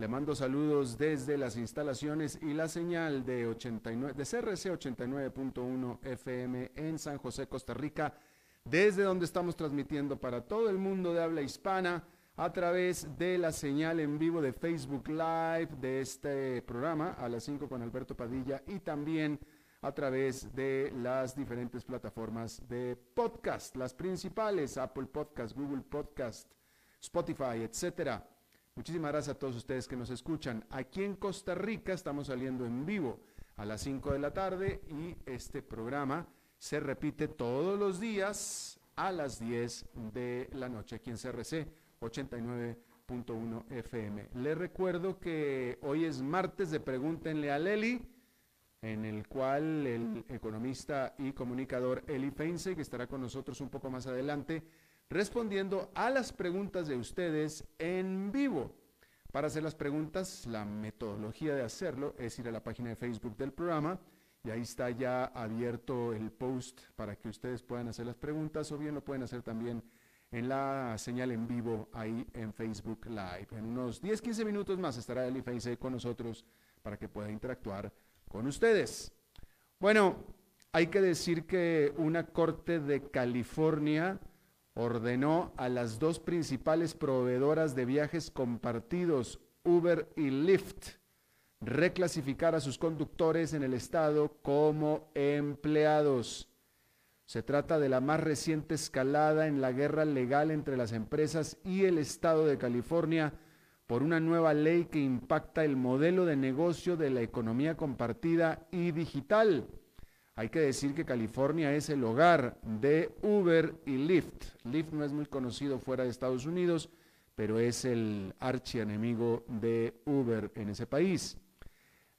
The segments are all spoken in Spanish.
Le mando saludos desde las instalaciones y la señal de, 89, de CRC 89.1 FM en San José, Costa Rica, desde donde estamos transmitiendo para todo el mundo de habla hispana a través de la señal en vivo de Facebook Live de este programa, A las 5 con Alberto Padilla, y también a través de las diferentes plataformas de podcast, las principales, Apple Podcast, Google Podcast, Spotify, etcétera. Muchísimas gracias a todos ustedes que nos escuchan. Aquí en Costa Rica estamos saliendo en vivo a las 5 de la tarde y este programa se repite todos los días a las 10 de la noche aquí en CRC 89.1 FM. Les recuerdo que hoy es martes de Pregúntenle a Leli en el cual el economista y comunicador Eli Feinse, que estará con nosotros un poco más adelante, respondiendo a las preguntas de ustedes en vivo. Para hacer las preguntas, la metodología de hacerlo es ir a la página de Facebook del programa y ahí está ya abierto el post para que ustedes puedan hacer las preguntas o bien lo pueden hacer también en la señal en vivo ahí en Facebook Live. En unos 10-15 minutos más estará Eli Feinse con nosotros para que pueda interactuar con ustedes. Bueno, hay que decir que una corte de California ordenó a las dos principales proveedoras de viajes compartidos, Uber y Lyft, reclasificar a sus conductores en el estado como empleados. Se trata de la más reciente escalada en la guerra legal entre las empresas y el estado de California por una nueva ley que impacta el modelo de negocio de la economía compartida y digital. Hay que decir que California es el hogar de Uber y Lyft. Lyft no es muy conocido fuera de Estados Unidos, pero es el archienemigo de Uber en ese país.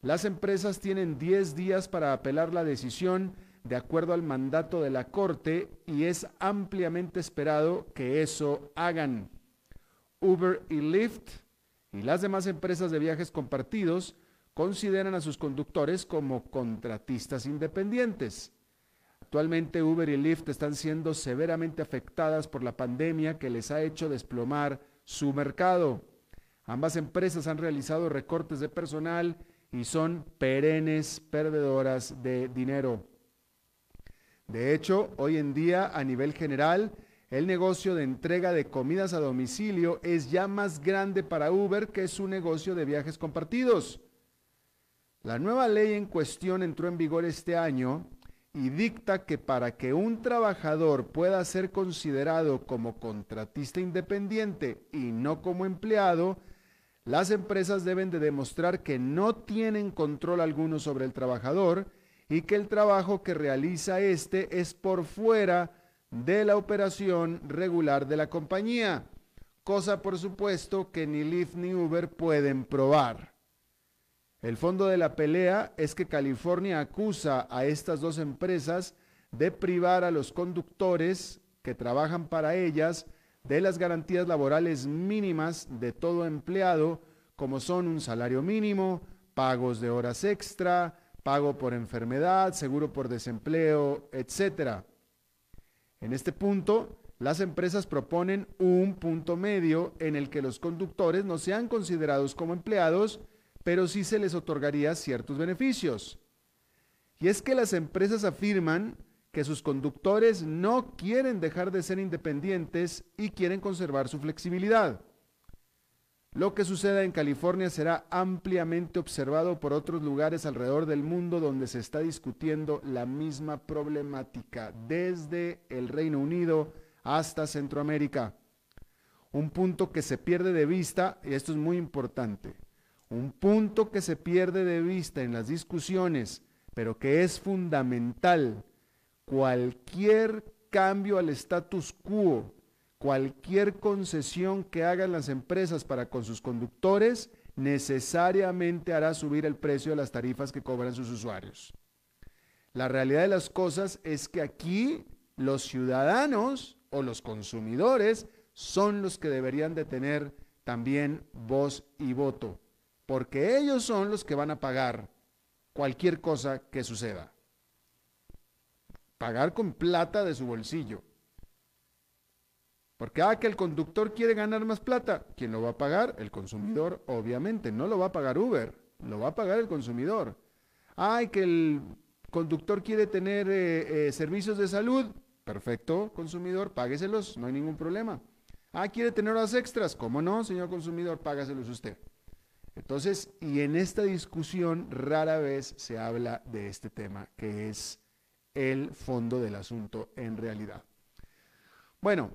Las empresas tienen 10 días para apelar la decisión de acuerdo al mandato de la Corte y es ampliamente esperado que eso hagan. Uber y Lyft y las demás empresas de viajes compartidos consideran a sus conductores como contratistas independientes. Actualmente Uber y Lyft están siendo severamente afectadas por la pandemia que les ha hecho desplomar su mercado. Ambas empresas han realizado recortes de personal y son perennes perdedoras de dinero. De hecho, hoy en día, a nivel general, el negocio de entrega de comidas a domicilio es ya más grande para Uber que su negocio de viajes compartidos. La nueva ley en cuestión entró en vigor este año y dicta que para que un trabajador pueda ser considerado como contratista independiente y no como empleado, las empresas deben de demostrar que no tienen control alguno sobre el trabajador y que el trabajo que realiza éste es por fuera de la operación regular de la compañía, cosa por supuesto que ni Lyft ni Uber pueden probar. El fondo de la pelea es que California acusa a estas dos empresas de privar a los conductores que trabajan para ellas de las garantías laborales mínimas de todo empleado, como son un salario mínimo, pagos de horas extra, pago por enfermedad, seguro por desempleo, etcétera. En este punto, las empresas proponen un punto medio en el que los conductores no sean considerados como empleados, pero sí se les otorgaría ciertos beneficios. Y es que las empresas afirman que sus conductores no quieren dejar de ser independientes y quieren conservar su flexibilidad. Lo que suceda en California será ampliamente observado por otros lugares alrededor del mundo donde se está discutiendo la misma problemática, desde el Reino Unido hasta Centroamérica. Un punto que se pierde de vista, y esto es muy importante, un punto que se pierde de vista en las discusiones, pero que es fundamental, cualquier cambio al status quo cualquier concesión que hagan las empresas para con sus conductores necesariamente hará subir el precio de las tarifas que cobran sus usuarios. La realidad de las cosas es que aquí los ciudadanos o los consumidores son los que deberían de tener también voz y voto, porque ellos son los que van a pagar cualquier cosa que suceda. Pagar con plata de su bolsillo. Porque, ah, que el conductor quiere ganar más plata. ¿Quién lo va a pagar? El consumidor, obviamente. No lo va a pagar Uber, lo va a pagar el consumidor. Ay, que el conductor quiere tener eh, eh, servicios de salud. Perfecto, consumidor, págueselos, no hay ningún problema. Ah, quiere tener horas extras. ¿Cómo no, señor consumidor? Págaselos usted. Entonces, y en esta discusión rara vez se habla de este tema, que es el fondo del asunto en realidad. Bueno,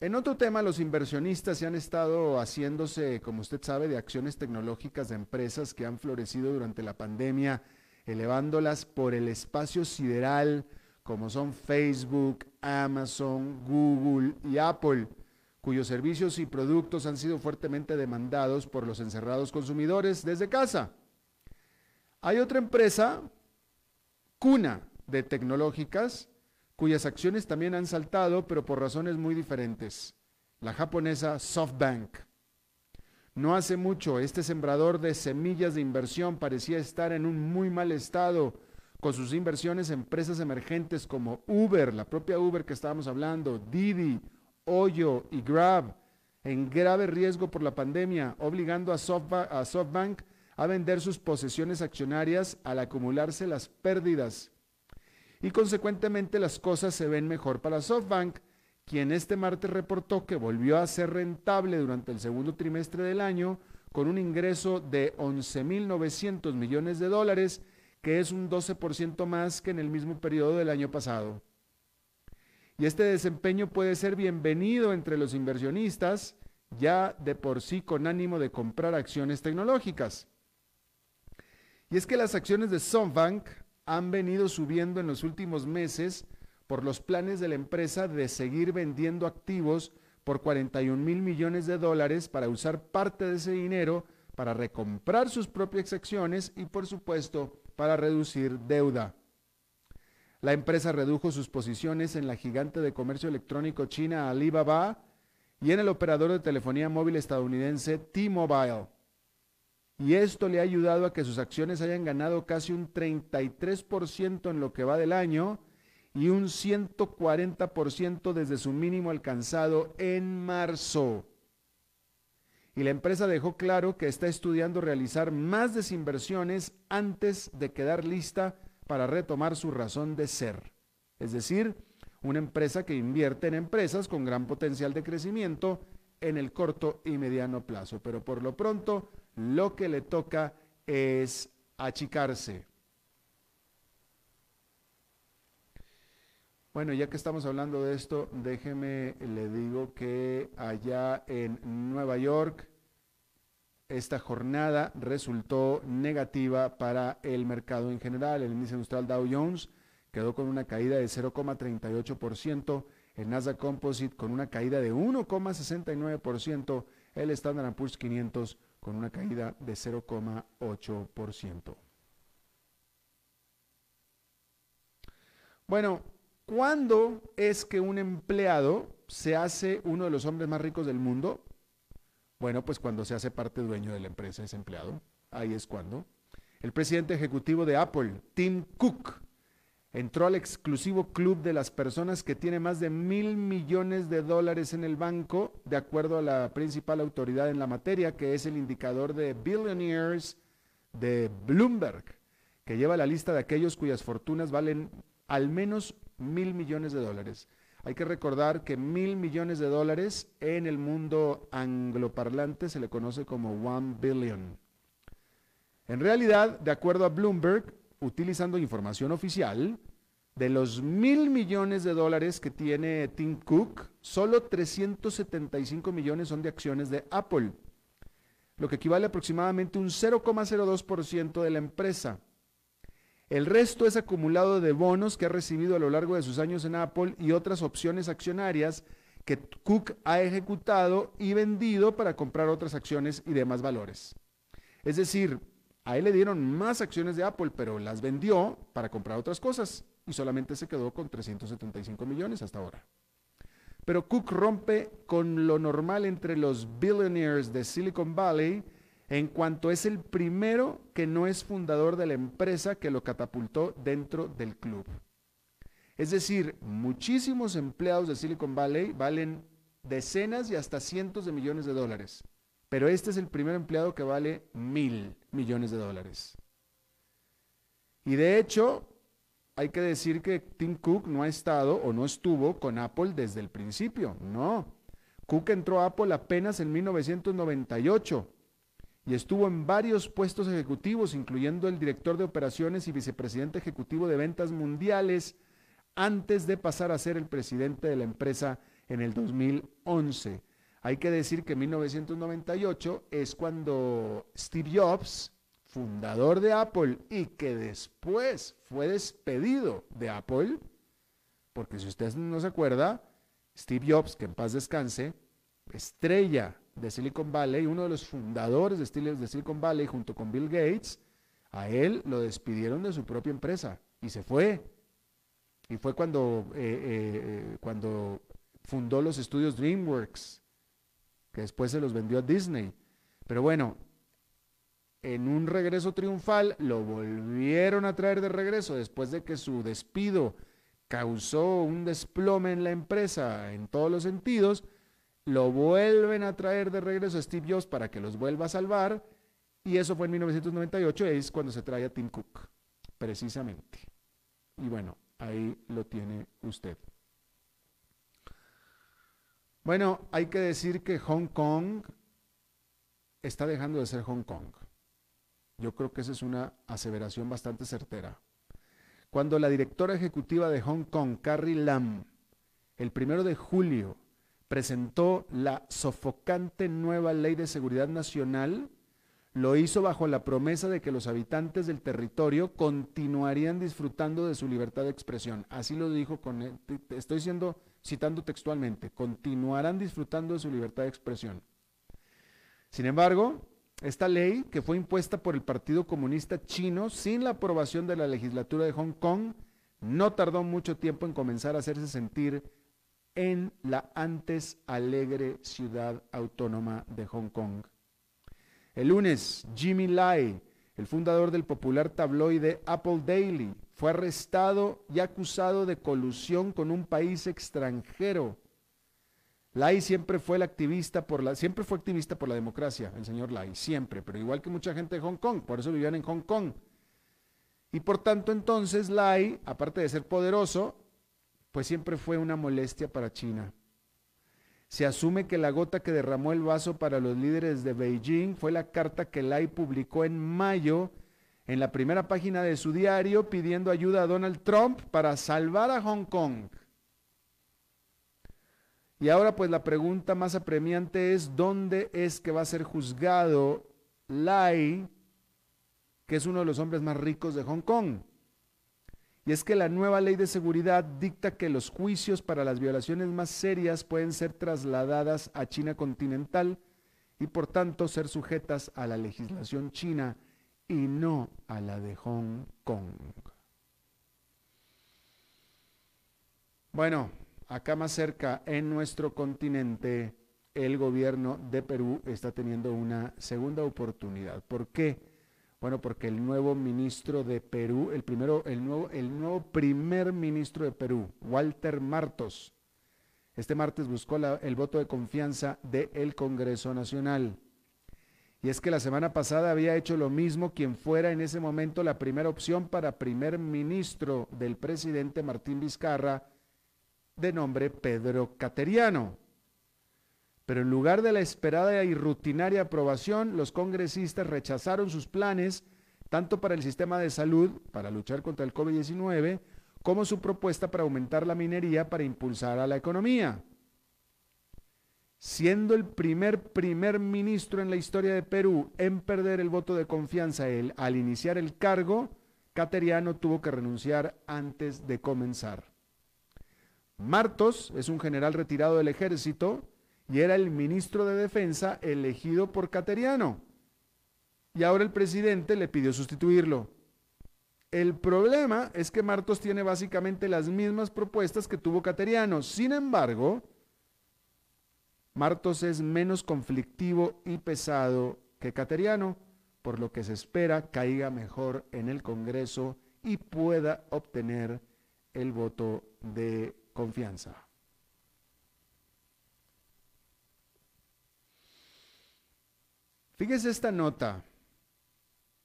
en otro tema, los inversionistas se han estado haciéndose, como usted sabe, de acciones tecnológicas de empresas que han florecido durante la pandemia, elevándolas por el espacio sideral, como son Facebook, Amazon, Google y Apple, cuyos servicios y productos han sido fuertemente demandados por los encerrados consumidores desde casa. Hay otra empresa, cuna de tecnológicas, cuyas acciones también han saltado, pero por razones muy diferentes. La japonesa SoftBank. No hace mucho, este sembrador de semillas de inversión parecía estar en un muy mal estado con sus inversiones en empresas emergentes como Uber, la propia Uber que estábamos hablando, Didi, Oyo y Grab, en grave riesgo por la pandemia, obligando a, SoftBank a vender sus posesiones accionarias al acumularse las pérdidas y consecuentemente las cosas se ven mejor para SoftBank, quien este martes reportó que volvió a ser rentable durante el segundo trimestre del año con un ingreso de 11.900 millones de dólares, que es un 12% más que en el mismo periodo del año pasado. Y este desempeño puede ser bienvenido entre los inversionistas, ya de por sí con ánimo de comprar acciones tecnológicas. Y es que las acciones de SoftBank han venido subiendo en los últimos meses por los planes de la empresa de seguir vendiendo activos por 41 mil millones de dólares para usar parte de ese dinero para recomprar sus propias acciones y por supuesto para reducir deuda. La empresa redujo sus posiciones en la gigante de comercio electrónico china Alibaba y en el operador de telefonía móvil estadounidense T-Mobile y esto le ha ayudado a que sus acciones hayan ganado casi un 33% en lo que va del año y un 140% desde su mínimo alcanzado en marzo. Y la empresa dejó claro que está estudiando realizar más desinversiones antes de quedar lista para retomar su razón de ser. Es decir, una empresa que invierte en empresas con gran potencial de crecimiento en el corto y mediano plazo. Pero por lo pronto, lo que le toca es achicarse. Bueno, ya que estamos hablando de esto, déjeme, le digo que allá en Nueva York, esta jornada resultó negativa para el mercado en general. El índice industrial Dow Jones quedó con una caída de 0,38%, el Nasdaq Composite con una caída de 1,69%, el Standard Poor's 500 con una caída de 0,8%. Bueno, ¿cuándo es que un empleado se hace uno de los hombres más ricos del mundo? Bueno, pues cuando se hace parte dueño de la empresa, ese empleado. Ahí es cuando. El presidente ejecutivo de Apple, Tim Cook, entró al exclusivo club de las personas que tiene más de mil millones de dólares en el banco, de acuerdo a la principal autoridad en la materia, que es el indicador de Billionaires de Bloomberg, que lleva la lista de aquellos cuyas fortunas valen al menos mil millones de dólares. Hay que recordar que mil millones de dólares en el mundo angloparlante se le conoce como one billion. En realidad, de acuerdo a Bloomberg, utilizando información oficial, de los mil millones de dólares que tiene Tim Cook, solo 375 millones son de acciones de Apple, lo que equivale aproximadamente un 0,02% de la empresa. El resto es acumulado de bonos que ha recibido a lo largo de sus años en Apple y otras opciones accionarias que Cook ha ejecutado y vendido para comprar otras acciones y demás valores. Es decir, a él le dieron más acciones de Apple, pero las vendió para comprar otras cosas y solamente se quedó con 375 millones hasta ahora. Pero Cook rompe con lo normal entre los billionaires de Silicon Valley en cuanto es el primero que no es fundador de la empresa que lo catapultó dentro del club. Es decir, muchísimos empleados de Silicon Valley valen decenas y hasta cientos de millones de dólares, pero este es el primer empleado que vale mil millones de dólares. Y de hecho, hay que decir que Tim Cook no ha estado o no estuvo con Apple desde el principio, no. Cook entró a Apple apenas en 1998 y estuvo en varios puestos ejecutivos, incluyendo el director de operaciones y vicepresidente ejecutivo de ventas mundiales, antes de pasar a ser el presidente de la empresa en el 2011. Hay que decir que 1998 es cuando Steve Jobs, fundador de Apple y que después fue despedido de Apple, porque si usted no se acuerda, Steve Jobs, que en paz descanse, estrella de Silicon Valley, uno de los fundadores de, Silicon Valley junto con Bill Gates, a él lo despidieron de su propia empresa y se fue. Y fue cuando, eh, eh, eh, cuando fundó los estudios DreamWorks, que después se los vendió a Disney. Pero bueno, en un regreso triunfal lo volvieron a traer de regreso después de que su despido causó un desplome en la empresa en todos los sentidos lo vuelven a traer de regreso a Steve Jobs para que los vuelva a salvar, y eso fue en 1998, es cuando se trae a Tim Cook, precisamente. Y bueno, ahí lo tiene usted. Bueno, hay que decir que Hong Kong está dejando de ser Hong Kong. Yo creo que esa es una aseveración bastante certera. Cuando la directora ejecutiva de Hong Kong, Carrie Lam, el primero de julio presentó la sofocante nueva ley de seguridad nacional, lo hizo bajo la promesa de que los habitantes del territorio continuarían disfrutando de su libertad de expresión. Así lo dijo con estoy siendo citando textualmente, continuarán disfrutando de su libertad de expresión. Sin embargo, esta ley, que fue impuesta por el Partido Comunista Chino sin la aprobación de la legislatura de Hong Kong, no tardó mucho tiempo en comenzar a hacerse sentir en la antes alegre ciudad autónoma de Hong Kong. El lunes, Jimmy Lai, el fundador del popular tabloide Apple Daily, fue arrestado y acusado de colusión con un país extranjero. Lai siempre fue el activista por la, siempre fue activista por la democracia, el señor Lai, siempre, pero igual que mucha gente de Hong Kong, por eso vivían en Hong Kong. Y por tanto entonces Lai, aparte de ser poderoso, pues siempre fue una molestia para China. Se asume que la gota que derramó el vaso para los líderes de Beijing fue la carta que Lai publicó en mayo en la primera página de su diario pidiendo ayuda a Donald Trump para salvar a Hong Kong. Y ahora pues la pregunta más apremiante es dónde es que va a ser juzgado Lai, que es uno de los hombres más ricos de Hong Kong. Y es que la nueva ley de seguridad dicta que los juicios para las violaciones más serias pueden ser trasladadas a China continental y por tanto ser sujetas a la legislación china y no a la de Hong Kong. Bueno, acá más cerca, en nuestro continente, el gobierno de Perú está teniendo una segunda oportunidad. ¿Por qué? Bueno, porque el nuevo ministro de Perú, el primero, el nuevo, el nuevo primer ministro de Perú, Walter Martos, este martes buscó el voto de confianza del Congreso Nacional. Y es que la semana pasada había hecho lo mismo quien fuera en ese momento la primera opción para primer ministro del presidente Martín Vizcarra de nombre Pedro Cateriano. Pero en lugar de la esperada y rutinaria aprobación, los congresistas rechazaron sus planes tanto para el sistema de salud, para luchar contra el COVID-19, como su propuesta para aumentar la minería para impulsar a la economía. Siendo el primer primer ministro en la historia de Perú en perder el voto de confianza al iniciar el cargo, Cateriano tuvo que renunciar antes de comenzar. Martos es un general retirado del ejército y era el ministro de Defensa elegido por Cateriano. Y ahora el presidente le pidió sustituirlo. El problema es que Martos tiene básicamente las mismas propuestas que tuvo Cateriano. Sin embargo, Martos es menos conflictivo y pesado que Cateriano, por lo que se espera caiga mejor en el Congreso y pueda obtener el voto de confianza. Fíjese esta nota.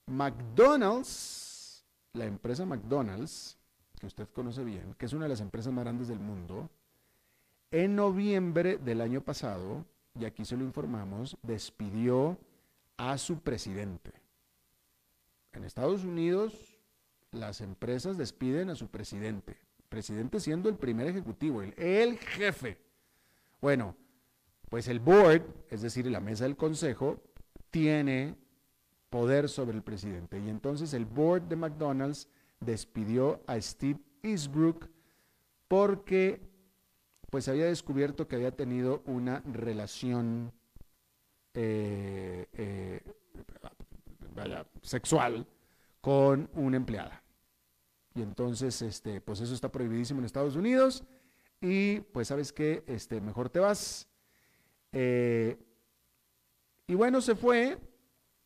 McDonald's, la empresa McDonald's, que usted conoce bien, que es una de las empresas más grandes del mundo, en noviembre del año pasado, y aquí se lo informamos, despidió a su presidente. En Estados Unidos, las empresas despiden a su presidente presidente siendo el primer ejecutivo, el, el jefe. Bueno, pues el board, es decir, la mesa del consejo, tiene poder sobre el presidente. Y entonces el board de McDonald's despidió a Steve Eastbrook porque pues había descubierto que había tenido una relación eh, eh, sexual con una empleada. Y entonces, este, pues eso está prohibidísimo en Estados Unidos. Y pues sabes que este, mejor te vas. Eh, y bueno, se fue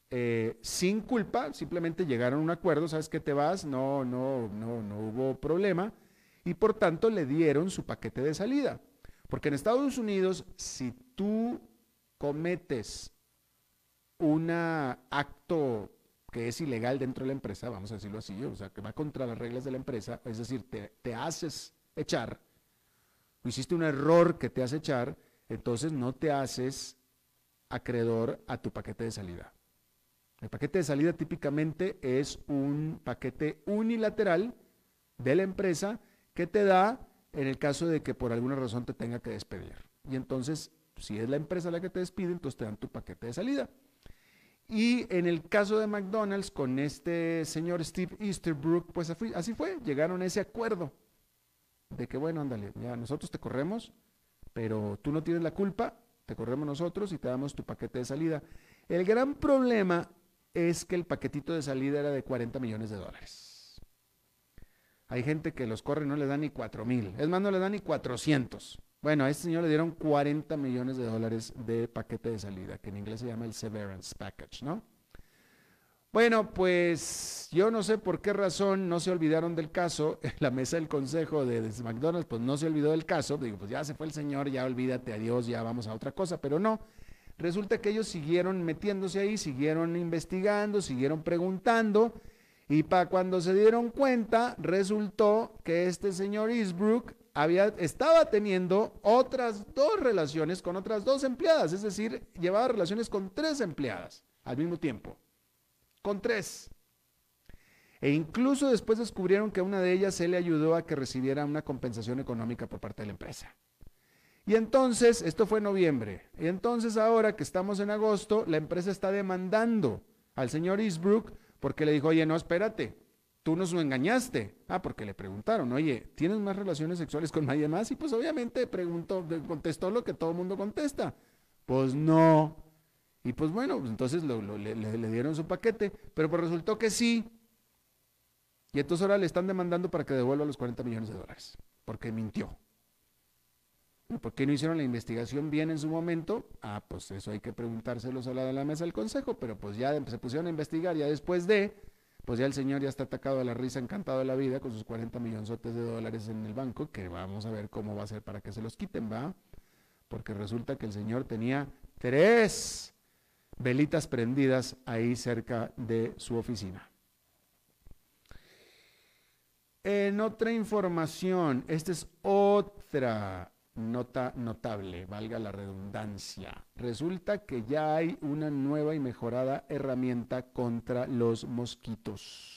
eh, sin culpa, simplemente llegaron a un acuerdo, sabes que te vas, no, no, no, no hubo problema. Y por tanto le dieron su paquete de salida. Porque en Estados Unidos, si tú cometes un acto que es ilegal dentro de la empresa, vamos a decirlo así, o sea, que va contra las reglas de la empresa, es decir, te, haces echar, o hiciste un error que te hace echar, entonces no te haces acreedor a tu paquete de salida. El paquete de salida típicamente es un paquete unilateral de la empresa que te da en el caso de que por alguna razón te tenga que despedir. Y entonces, si es la empresa la que te despide, entonces te dan tu paquete de salida. Y en el caso de McDonald's, con este señor Steve Easterbrook, pues así fue, llegaron a ese acuerdo de que, bueno, ándale, ya nosotros te corremos, pero tú no tienes la culpa, te corremos nosotros y te damos tu paquete de salida. El gran problema es que el paquetito de salida era de 40 millones de dólares. Hay gente que los corre y no le dan ni 4 mil, es más, no le dan ni 400. Bueno, a este señor le dieron 40 millones de dólares de paquete de salida, que en inglés se llama el severance package, ¿no? Bueno, pues yo no sé por qué razón no se olvidaron del caso. La mesa del consejo de, McDonald's, pues no se olvidó del caso. Digo, pues ya se fue el señor, ya olvídate, adiós, ya vamos a otra cosa. Pero no, resulta que ellos siguieron metiéndose ahí, siguieron investigando, siguieron preguntando. Y para cuando se dieron cuenta, resultó que este señor Eastbrook había, estaba teniendo otras dos relaciones con otras dos empleadas, es decir, llevaba relaciones con tres empleadas al mismo tiempo, con tres. E incluso después descubrieron que una de ellas se le ayudó a que recibiera una compensación económica por parte de la empresa. Y entonces, esto fue en noviembre, y entonces ahora que estamos en agosto, la empresa está demandando al señor Eastbrook porque le dijo, oye, no, espérate, tú nos lo engañaste. Ah, porque le preguntaron, oye, ¿tienes más relaciones sexuales con nadie más? Y pues obviamente preguntó, contestó lo que todo el mundo contesta. Pues no. Y pues bueno, pues entonces le, dieron su paquete, pero pues resultó que sí. Y entonces ahora le están demandando para que devuelva los 40 millones de dólares, porque mintió. ¿Por qué no hicieron la investigación bien en su momento? Ah, pues eso hay que preguntárselos a la la mesa del consejo, pero pues ya se pusieron a investigar ya después de, pues ya el señor ya está atacado a la risa, encantado de la vida, con sus 40 millonzotes de dólares en el banco, que vamos a ver cómo va a ser para que se los quiten, ¿va? Porque resulta que el señor tenía tres velitas prendidas ahí cerca de su oficina. En otra información, esta es otra nota notable, valga la redundancia. Resulta que ya hay una nueva y mejorada herramienta contra los mosquitos.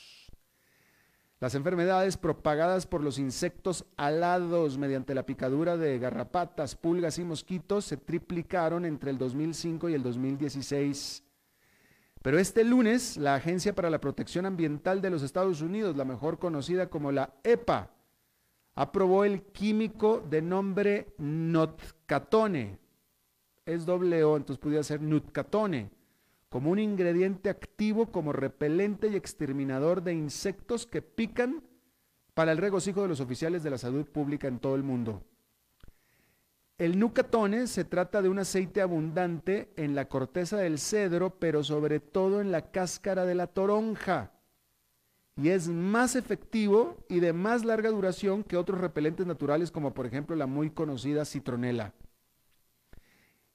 Las enfermedades propagadas por los insectos alados mediante la picadura de garrapatas, pulgas y mosquitos se triplicaron entre el 2005 y el 2016. Pero este lunes, la Agencia para la Protección Ambiental de los Estados Unidos, la mejor conocida como la EPA, aprobó el químico de nombre notcatone. Es doble O, entonces podría ser nutcatone, como un ingrediente activo como repelente y exterminador de insectos que pican para el regocijo de los oficiales de la salud pública en todo el mundo. El nucatone se trata de un aceite abundante en la corteza del cedro, pero sobre todo en la cáscara de la toronja y es más efectivo y de más larga duración que otros repelentes naturales como por ejemplo la muy conocida citronela.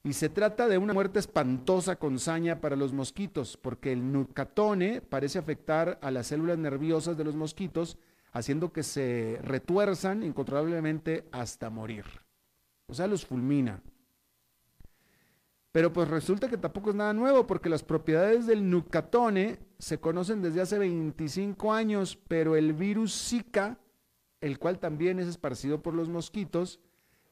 Y se trata de una muerte espantosa con saña para los mosquitos, porque el nucatone parece afectar a las células nerviosas de los mosquitos, haciendo que se retuerzan incontrolablemente hasta morir. O sea, los fulmina. Pero pues resulta que tampoco es nada nuevo porque las propiedades del nucatone se conocen desde hace 25 años, pero el virus Zika, el cual también es esparcido por los mosquitos,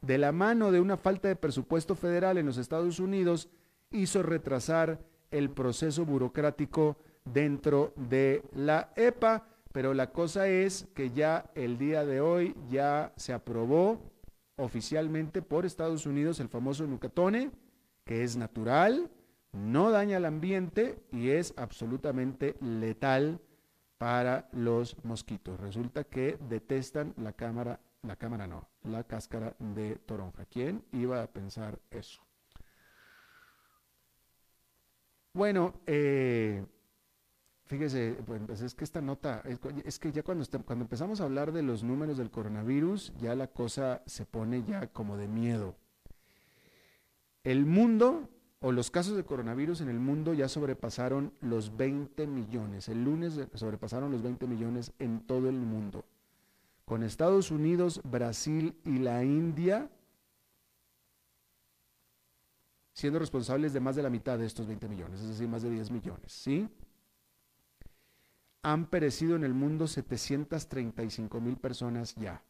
de la mano de una falta de presupuesto federal en los Estados Unidos, hizo retrasar el proceso burocrático dentro de la EPA, pero la cosa es que ya el día de hoy ya se aprobó oficialmente por Estados Unidos el famoso Nucatone, que es natural, no daña al ambiente y es absolutamente letal para los mosquitos. Resulta que detestan la cámara, la cámara no, la cáscara de toronja. ¿Quién iba a pensar eso? Bueno, eh, fíjese, pues es que esta nota, es, que ya cuando, cuando empezamos a hablar de los números del coronavirus, ya la cosa se pone ya como de miedo. El mundo o los casos de coronavirus en el mundo ya sobrepasaron los 20 millones. El lunes sobrepasaron los 20 millones en todo el mundo. Con Estados Unidos, Brasil y la India siendo responsables de más de la mitad de estos 20 millones, es decir, más de 10 millones, ¿sí? Han perecido en el mundo 735 mil personas ya.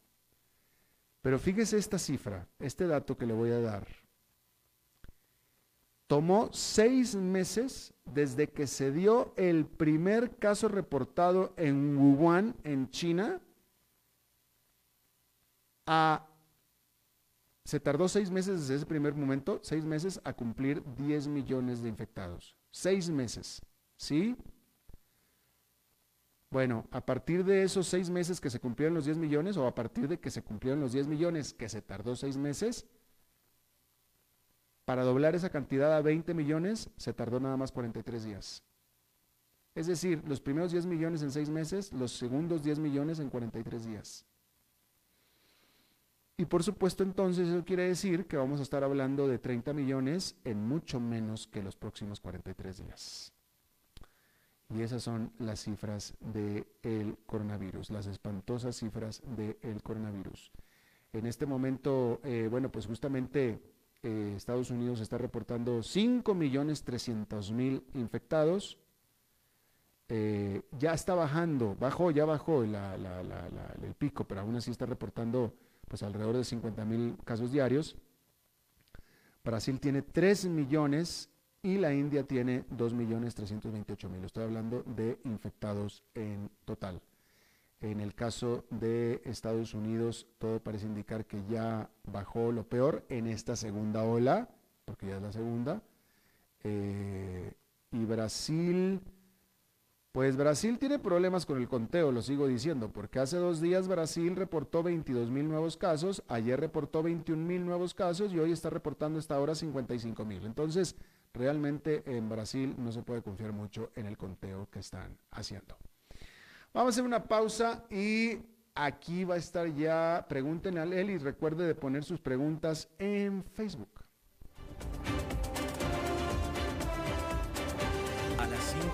Pero fíjese esta cifra, este dato que le voy a dar. Tomó seis meses desde que se dio el primer caso reportado en Wuhan, en China, Se tardó seis meses desde ese primer momento, seis meses a cumplir 10 millones de infectados. Seis meses, ¿sí? Bueno, a partir de esos seis meses que se cumplieron los 10 millones o a partir de que se cumplieron los 10 millones que se tardó seis meses, para doblar esa cantidad a 20 millones se tardó nada más 43 días. Es decir, los primeros 10 millones en 6 meses, los segundos 10 millones en 43 días. Y por supuesto entonces eso quiere decir que vamos a estar hablando de 30 millones en mucho menos que los próximos 43 días. Y esas son las cifras del coronavirus, las espantosas cifras del coronavirus. En este momento, eh, bueno, pues justamente eh, Estados Unidos está reportando 5.300.000 infectados. Eh, ya está bajando, bajó, ya bajó el pico, pero aún así está reportando pues alrededor de 50.000 casos diarios. Brasil tiene 3 millones y la India tiene 2.328.000. Estoy hablando de infectados en total. En el caso de Estados Unidos, todo parece indicar que ya bajó lo peor en esta segunda ola, porque ya es la segunda. Eh, y Brasil, pues Brasil tiene problemas con el conteo, lo sigo diciendo, porque hace dos días Brasil reportó 22 mil nuevos casos, ayer reportó 21 mil nuevos casos y hoy está reportando esta hora 55 mil. Entonces, realmente en Brasil no se puede confiar mucho en el conteo que están haciendo. Vamos a hacer una pausa y aquí va a estar ya. Pregúntenle a él y recuerde de poner sus preguntas en Facebook.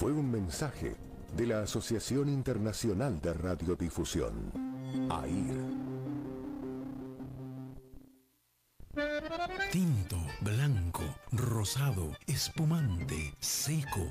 fue un mensaje de la Asociación Internacional de Radiodifusión, AIR. Tinto, blanco, rosado, espumante, seco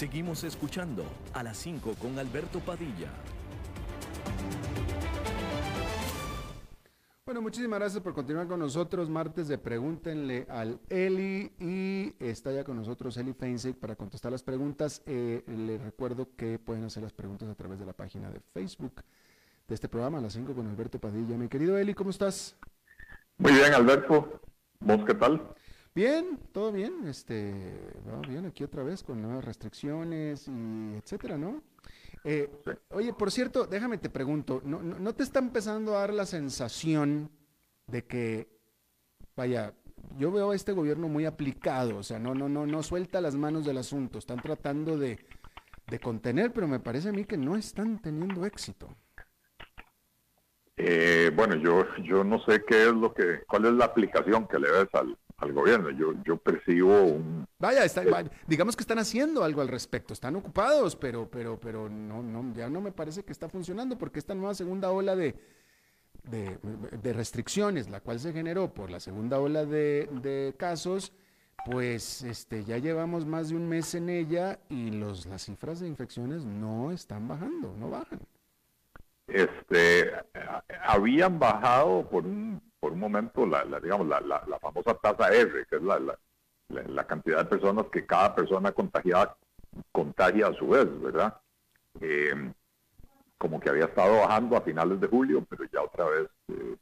Seguimos escuchando a las 5 con Alberto Padilla. Bueno, muchísimas gracias por continuar con nosotros. Martes de Pregúntenle al Eli y está ya con nosotros Eli Feinsick para contestar las preguntas. Eh, le recuerdo que pueden hacer las preguntas a través de la página de Facebook de este programa, a las 5 con Alberto Padilla. Mi querido Eli, ¿cómo estás? Muy bien, Alberto. ¿Vos qué tal? Bien, todo bien, este, va bien aquí otra vez con nuevas restricciones y etcétera, ¿no? Eh, oye, por cierto, déjame te pregunto, ¿no, ¿no, te está empezando a dar la sensación de que, vaya, yo veo a este gobierno muy aplicado, o sea, no, no, no, no suelta las manos del asunto, están tratando de, de contener, pero me parece a mí que no están teniendo éxito. Eh, bueno, yo, yo no sé qué es lo que, cuál es la aplicación que le ves al, al gobierno. Yo, yo percibo un... Vaya, digamos que están haciendo algo al respecto, están ocupados, pero, pero, pero no, no, ya no me parece que está funcionando porque esta nueva segunda ola de, de, restricciones, la cual se generó por la segunda ola de, casos, pues este, ya llevamos más de un mes en ella y los, las cifras de infecciones no están bajando, no bajan. Este, habían bajado por un por un momento la, digamos, la, la, famosa tasa R, que es la, la, cantidad de personas que cada persona contagiada contagia a su vez, ¿verdad? Eh, como que había estado bajando a finales de julio, pero ya otra vez eh,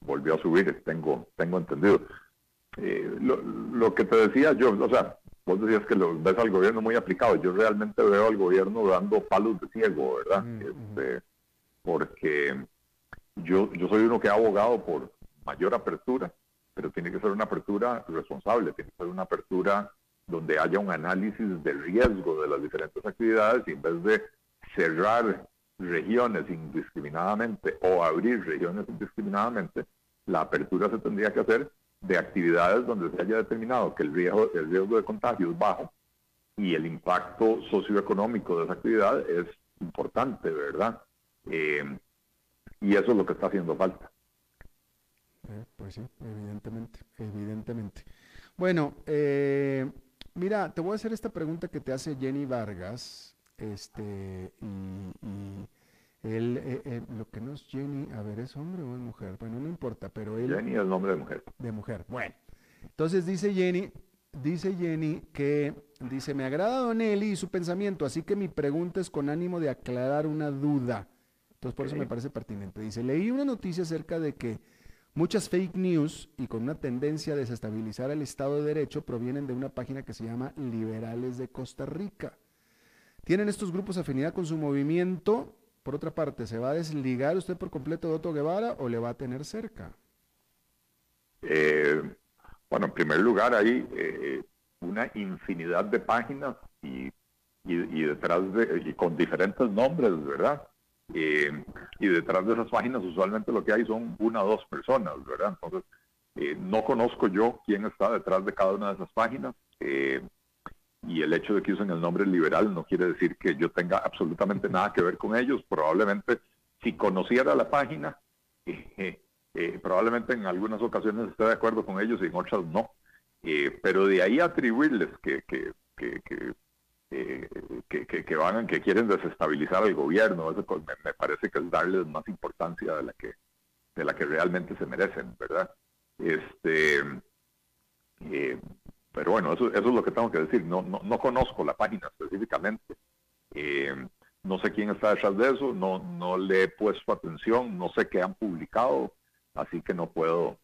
volvió a subir, tengo, tengo entendido. Eh, lo, lo, que te decía yo, o sea, vos decías que lo ves al gobierno muy aplicado, yo realmente veo al gobierno dando palos de ciego, ¿verdad? Mm, este, porque yo, yo soy uno que ha abogado por, mayor apertura, pero tiene que ser una apertura responsable, tiene que ser una apertura donde haya un análisis del riesgo de las diferentes actividades y en vez de cerrar regiones indiscriminadamente o abrir regiones indiscriminadamente, la apertura se tendría que hacer de actividades donde se haya determinado que el riesgo, el riesgo de contagio es bajo y el impacto socioeconómico de esa actividad es importante, ¿verdad? Eh, y eso es lo que está haciendo falta. Eh, pues sí, evidentemente, evidentemente. Bueno, eh, mira, te voy a hacer esta pregunta que te hace Jenny Vargas, este, y, Él, eh, eh, lo que no es Jenny, a ver, ¿es hombre o es mujer? Bueno, no importa, pero él... Jenny es el nombre de mujer. De mujer, bueno. Entonces dice Jenny, dice Jenny que, dice, me agrada Don Eli y su pensamiento, así que mi pregunta es con ánimo de aclarar una duda. Entonces por eso me parece pertinente. Dice, leí una noticia acerca de que muchas fake news y con una tendencia a desestabilizar el Estado de Derecho provienen de una página que se llama Liberales de Costa Rica. ¿Tienen estos grupos afinidad con su movimiento? Por otra parte, ¿se va a desligar usted por completo de Otto Guevara o le va a tener cerca? Eh, bueno, en primer lugar hay eh, una infinidad de páginas y, detrás de, y con diferentes nombres, ¿verdad? Eh, y detrás de esas páginas usualmente lo que hay son una o dos personas, ¿verdad? Entonces, no conozco yo quién está detrás de cada una de esas páginas y el hecho de que usen el nombre liberal no quiere decir que yo tenga absolutamente nada que ver con ellos. Probablemente si conociera la página, eh, eh, probablemente en algunas ocasiones esté de acuerdo con ellos y en otras no. Eh, pero de ahí atribuirles que, que, que que, que, van, que quieren desestabilizar al gobierno, eso me, parece que es darles más importancia de la que de la que realmente se merecen, ¿verdad? Este, pero bueno, eso, eso es lo que tengo que decir. No, no, no conozco la página específicamente. Eh, no sé quién está detrás de eso, no, no le he puesto atención, no sé qué han publicado, así que no puedo.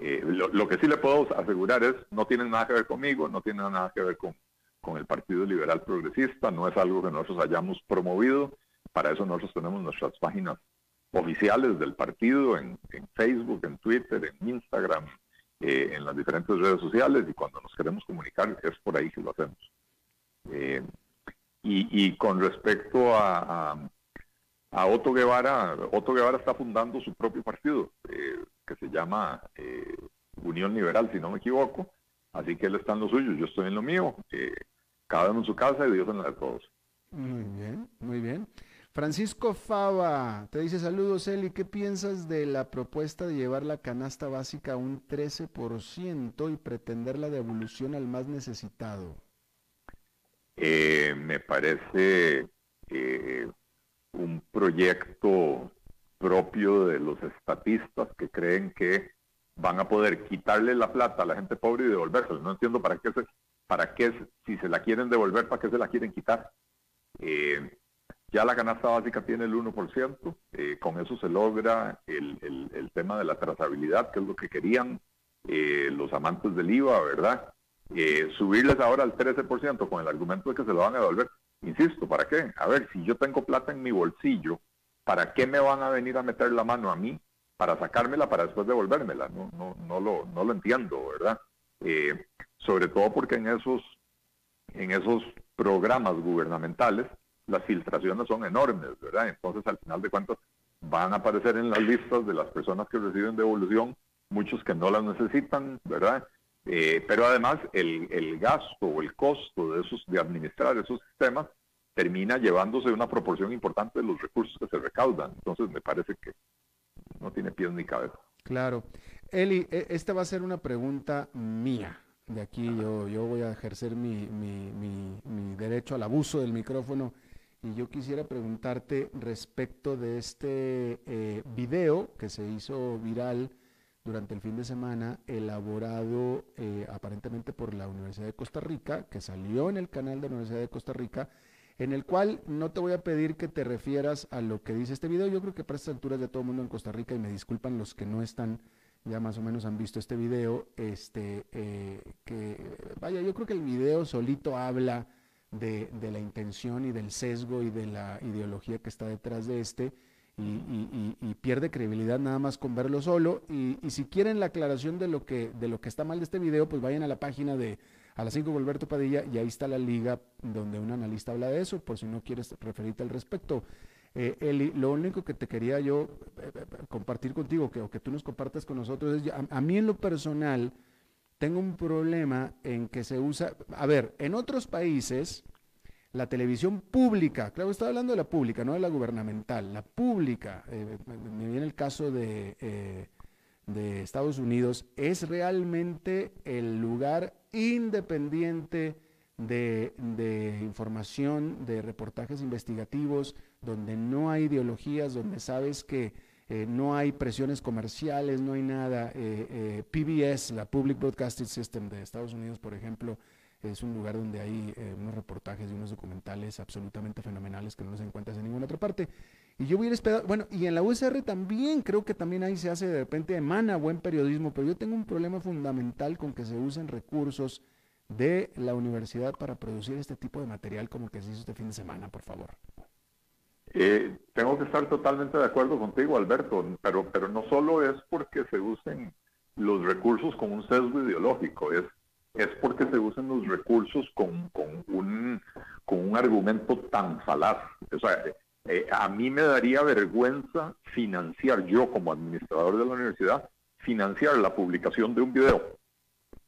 Eh, lo, que sí le puedo asegurar es, no tienen nada que ver conmigo, no tienen nada que ver con, con el Partido Liberal Progresista, no es algo que nosotros hayamos promovido, para eso nosotros tenemos nuestras páginas oficiales del partido en, Facebook, en Twitter, en Instagram, eh, en las diferentes redes sociales y cuando nos queremos comunicar es por ahí que lo hacemos. Eh, y, con respecto a, a, Otto Guevara, Otto Guevara está fundando su propio partido eh, que se llama Unión Liberal, si no me equivoco. Así que él está en lo suyo, yo estoy en lo mío. cada uno en su casa y Dios en la de todos. Muy bien, muy bien. Francisco Fava te dice saludos Eli, ¿qué piensas de la propuesta de llevar la canasta básica a un 13% y pretender la devolución al más necesitado? Eh, me parece eh, un proyecto propio de los estatistas que creen que van a poder quitarle la plata a la gente pobre y devolvérsela. No entiendo para qué, se, para qué si se la quieren devolver, para qué se la quieren quitar. Eh, ya la canasta básica tiene el 1%, eh, con eso se logra el, el, tema de la trazabilidad, que es lo que querían eh, los amantes del IVA, ¿verdad? Eh, subirles ahora al 13% con el argumento de que se lo van a devolver. Insisto, ¿para qué? A ver, si yo tengo plata en mi bolsillo, ¿para qué me van a venir a meter la mano a mí para sacármela para después devolvérmela? No, no, no, lo, no lo entiendo, ¿verdad? sobre todo porque en esos, en esos programas gubernamentales, las filtraciones son enormes, ¿verdad? Entonces, al final de cuentas, van a aparecer en las listas de las personas que reciben devolución, muchos que no las necesitan, ¿verdad? Eh, pero además, el, el gasto o el costo de, esos, de administrar esos sistemas termina llevándose una proporción importante de los recursos que se recaudan. Entonces, me parece que no tiene pies ni cabeza. Claro. Eli, e, esta va a ser una pregunta mía. De aquí yo, yo voy a ejercer mi, mi, mi, mi derecho al abuso del micrófono y yo quisiera preguntarte respecto de este eh, video que se hizo viral durante el fin de semana, elaborado eh, aparentemente por la Universidad de Costa Rica, que salió en el canal de la Universidad de Costa Rica, en el cual no te voy a pedir que te refieras a lo que dice este video. Yo creo que para estas alturas de todo el mundo en Costa Rica, y me disculpan los que no están, ya más o menos han visto este video, este, eh, que vaya, yo creo que el video solito habla de, la intención y del sesgo y de la ideología que está detrás de este y, pierde credibilidad nada más con verlo solo. Y, si quieren la aclaración de lo, que, de lo que está mal de este video, pues vayan a la página de a las 5 Alberto Padilla y ahí está la liga donde un analista habla de eso, por si no quieres referirte al respecto. Eh, Eli, lo único que te quería yo eh, eh, compartir contigo, que, o que tú nos compartas con nosotros, es a mí en lo personal, tengo un problema en que se usa, a ver, en otros países, la televisión pública, claro, estoy hablando de la pública, no de la gubernamental, la pública, eh, me viene el caso de, de Estados Unidos, es realmente el lugar independiente de, información, de reportajes investigativos, donde no hay ideologías, donde sabes que eh, no hay presiones comerciales, no hay nada. Eh, PBS, la Public Broadcasting System de Estados Unidos, por ejemplo, es un lugar donde hay unos reportajes y unos documentales absolutamente fenomenales que no los encuentras en ninguna otra parte. Y yo hubiera esperado, bueno, y en la USR también, creo que también ahí se hace de repente, emana buen periodismo, pero yo tengo un problema fundamental con que se usen recursos de la universidad para producir este tipo de material como que se hizo este fin de semana, por favor. Eh, tengo que estar totalmente de acuerdo contigo, Alberto, pero, pero no solo es porque se usen los recursos con un sesgo ideológico, es, es porque se usen los recursos con, con, un, con un argumento tan falaz. O sea, eh, a mí me daría vergüenza financiar, yo como administrador de la universidad, financiar la publicación de un video.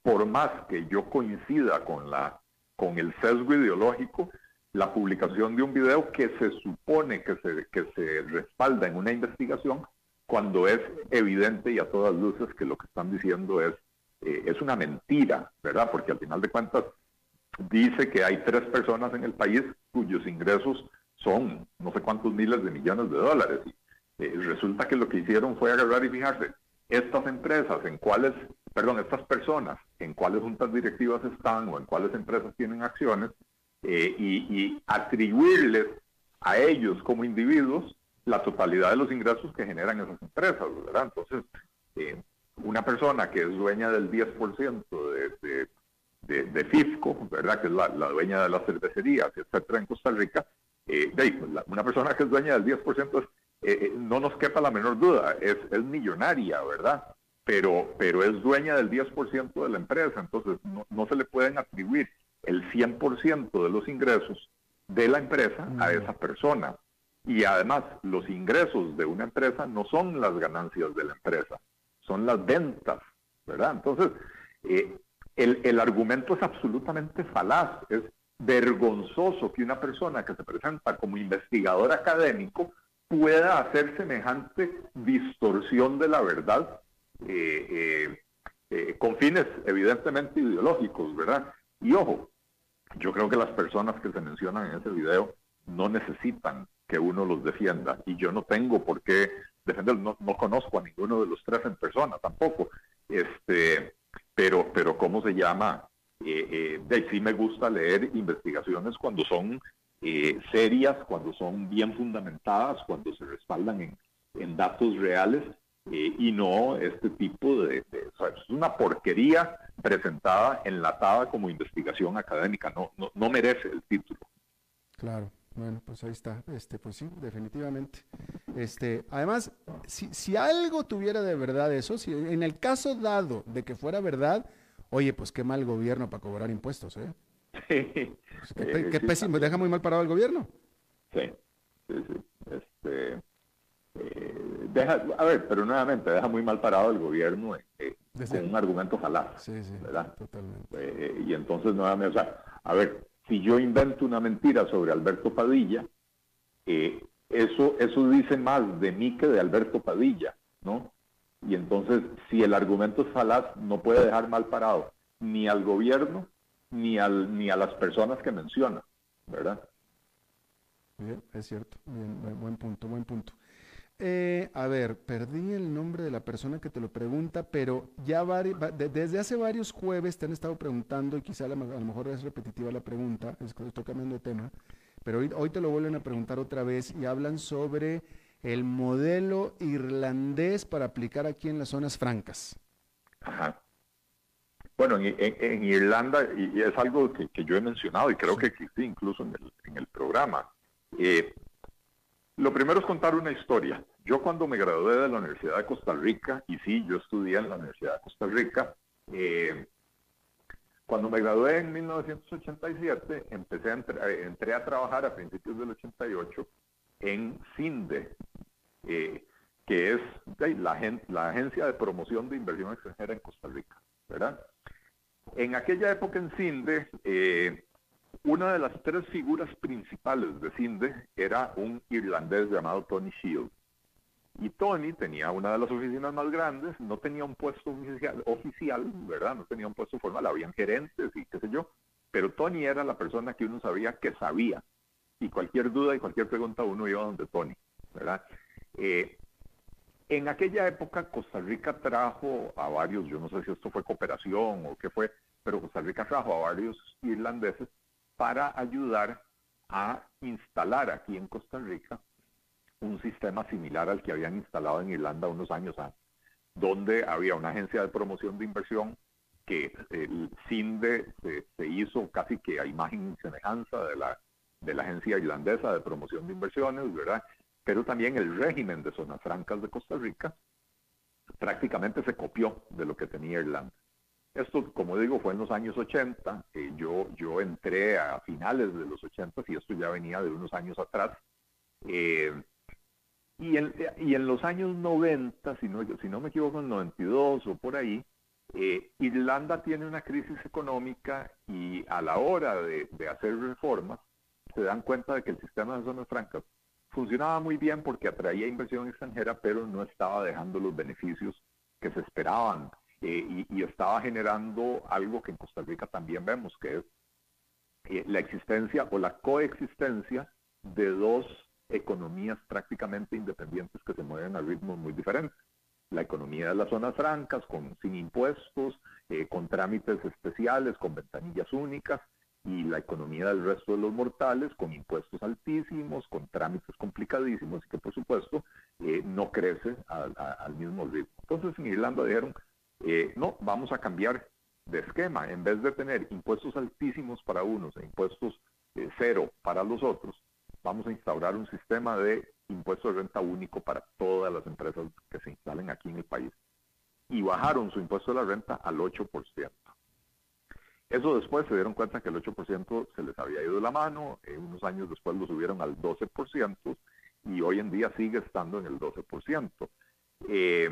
Por más que yo coincida con, la, con el sesgo ideológico, la publicación de un video que se supone que se, que se respalda en una investigación cuando es evidente y a todas luces que lo que están diciendo es, eh, es una mentira, ¿verdad? Porque al final de cuentas dice que hay tres personas en el país cuyos ingresos son no sé cuántos miles de millones de dólares. Y, eh, resulta que lo que hicieron fue agarrar y fijarse, estas empresas, en cuáles, perdón, estas personas, en cuáles juntas directivas están o en cuáles empresas tienen acciones, eh, y, atribuirles a ellos como individuos la totalidad de los ingresos que generan esas empresas, ¿verdad? Entonces, eh, una persona que es dueña del 10% de, de, de, FIFCO, ¿verdad? Que es la, la, dueña de las cervecerías, etcétera, en Costa Rica, eh, una persona que es dueña del 10%, eh, eh, no nos quepa la menor duda, es, es millonaria, ¿verdad? Pero, pero es dueña del 10% de la empresa, entonces no, se le pueden atribuir el 100% de los ingresos de la empresa a mm. esa persona. Y además, los ingresos de una empresa no son las ganancias de la empresa, son las ventas, ¿verdad? Entonces, el, el, argumento es absolutamente falaz, es vergonzoso que una persona que se presenta como investigador académico pueda hacer semejante distorsión de la verdad eh, eh, eh, con fines evidentemente ideológicos, ¿verdad? Y ojo, yo creo que las personas que se mencionan en ese video no necesitan que uno los defienda y yo no tengo por qué defenderlos, no, no conozco a ninguno de los tres en persona tampoco, este, pero, pero ¿cómo se llama? Eh, eh, sí me gusta leer investigaciones cuando son eh, serias, cuando son bien fundamentadas, cuando se respaldan en, en datos reales eh, y no este tipo de, es una porquería presentada, enlatada como investigación académica, no, no, no merece el título. Claro. Bueno, pues ahí está. Este, pues sí, definitivamente. Este, además, si, si algo tuviera de verdad eso, si en el caso dado de que fuera verdad, Oye, pues qué mal gobierno para cobrar impuestos, ¿eh? Sí. Pues, qué, pésimo, deja muy mal parado el gobierno. Sí, sí, sí. Este, eh, deja, a ver, pero nuevamente deja muy mal parado el gobierno eh, con un argumento falaz. Sí, sí, ¿verdad? totalmente. Eh, y entonces nuevamente, o sea, a ver, si yo invento una mentira sobre Alberto Padilla, eso, eso dice más de mí que de Alberto Padilla, ¿no? Y entonces, si el argumento es falaz, no puede dejar mal parado ni al gobierno ni, al, ni a las personas que menciona, ¿verdad? Bien, es cierto. Buen punto, buen punto. Eh, a ver, perdí el nombre de la persona que te lo pregunta, pero ya desde hace varios jueves te han estado preguntando y quizá a lo, mejor es repetitiva la pregunta, es que estoy cambiando de tema, pero hoy, hoy te lo vuelven a preguntar otra vez y hablan sobre el modelo irlandés para aplicar aquí en las zonas francas. Ajá. Bueno, en, Irlanda, y, es algo que, yo he mencionado y creo que existe incluso en el, programa, eh, lo primero es contar una historia. Yo cuando me gradué de la Universidad de Costa Rica, y sí, yo estudié en la Universidad de Costa Rica, eh, cuando me gradué en 1987, empecé a entré a trabajar a principios del 88 en CINDE, eh, que es la, la, Agencia de Promoción de Inversión Extranjera en Costa Rica, ¿verdad? En aquella época en CINDE, eh, una de las tres figuras principales de CINDE era un irlandés llamado Tony Shield. Y Tony tenía una de las oficinas más grandes, no tenía un puesto oficial, ¿verdad? No tenía un puesto formal, habían gerentes y qué sé yo, pero Tony era la persona que uno sabía que sabía. Y cualquier duda y cualquier pregunta uno iba donde Tony, ¿verdad? Eh, en aquella época Costa Rica trajo a varios, yo no sé si esto fue cooperación o qué fue, pero Costa Rica trajo a varios irlandeses para ayudar a instalar aquí en Costa Rica un sistema similar al que habían instalado en Irlanda unos años antes, donde había una agencia de promoción de inversión que el CINDE se, hizo casi que a imagen y semejanza de la, de la agencia irlandesa de promoción de inversiones, ¿verdad? Pero también el régimen de zonas francas de Costa Rica prácticamente se copió de lo que tenía Irlanda. Esto, como digo, fue en los años 80. Eh, yo, yo entré a finales de los 80 y esto ya venía de unos años atrás. Eh, y, en, y en los años 90, si no, si no me equivoco, en 92 o por ahí, eh, Irlanda tiene una crisis económica y a la hora de, de, hacer reformas se dan cuenta de que el sistema de zonas francas funcionaba muy bien porque atraía inversión extranjera, pero no estaba dejando los beneficios que se esperaban eh, y, estaba generando algo que en Costa Rica también vemos, que es eh, la existencia o la coexistencia de dos economías prácticamente independientes que se mueven a ritmos muy diferentes. La economía de las zonas francas, con, sin impuestos, eh, con trámites especiales, con ventanillas únicas, y la economía del resto de los mortales, con impuestos altísimos, con trámites complicadísimos, y que por supuesto no crece al mismo ritmo. Entonces en Irlanda dijeron, eh, no, vamos a cambiar de esquema. En vez de tener impuestos altísimos para unos e impuestos eh, cero para los otros, vamos a instaurar un sistema de impuestos de renta único para todas las empresas que se instalen aquí en el país. Y bajaron su impuesto de la renta al 8%. Eso después se dieron cuenta que el 8% se les había ido la mano, eh, unos años después lo subieron al 12% y hoy en día sigue estando en el 12%. Eh,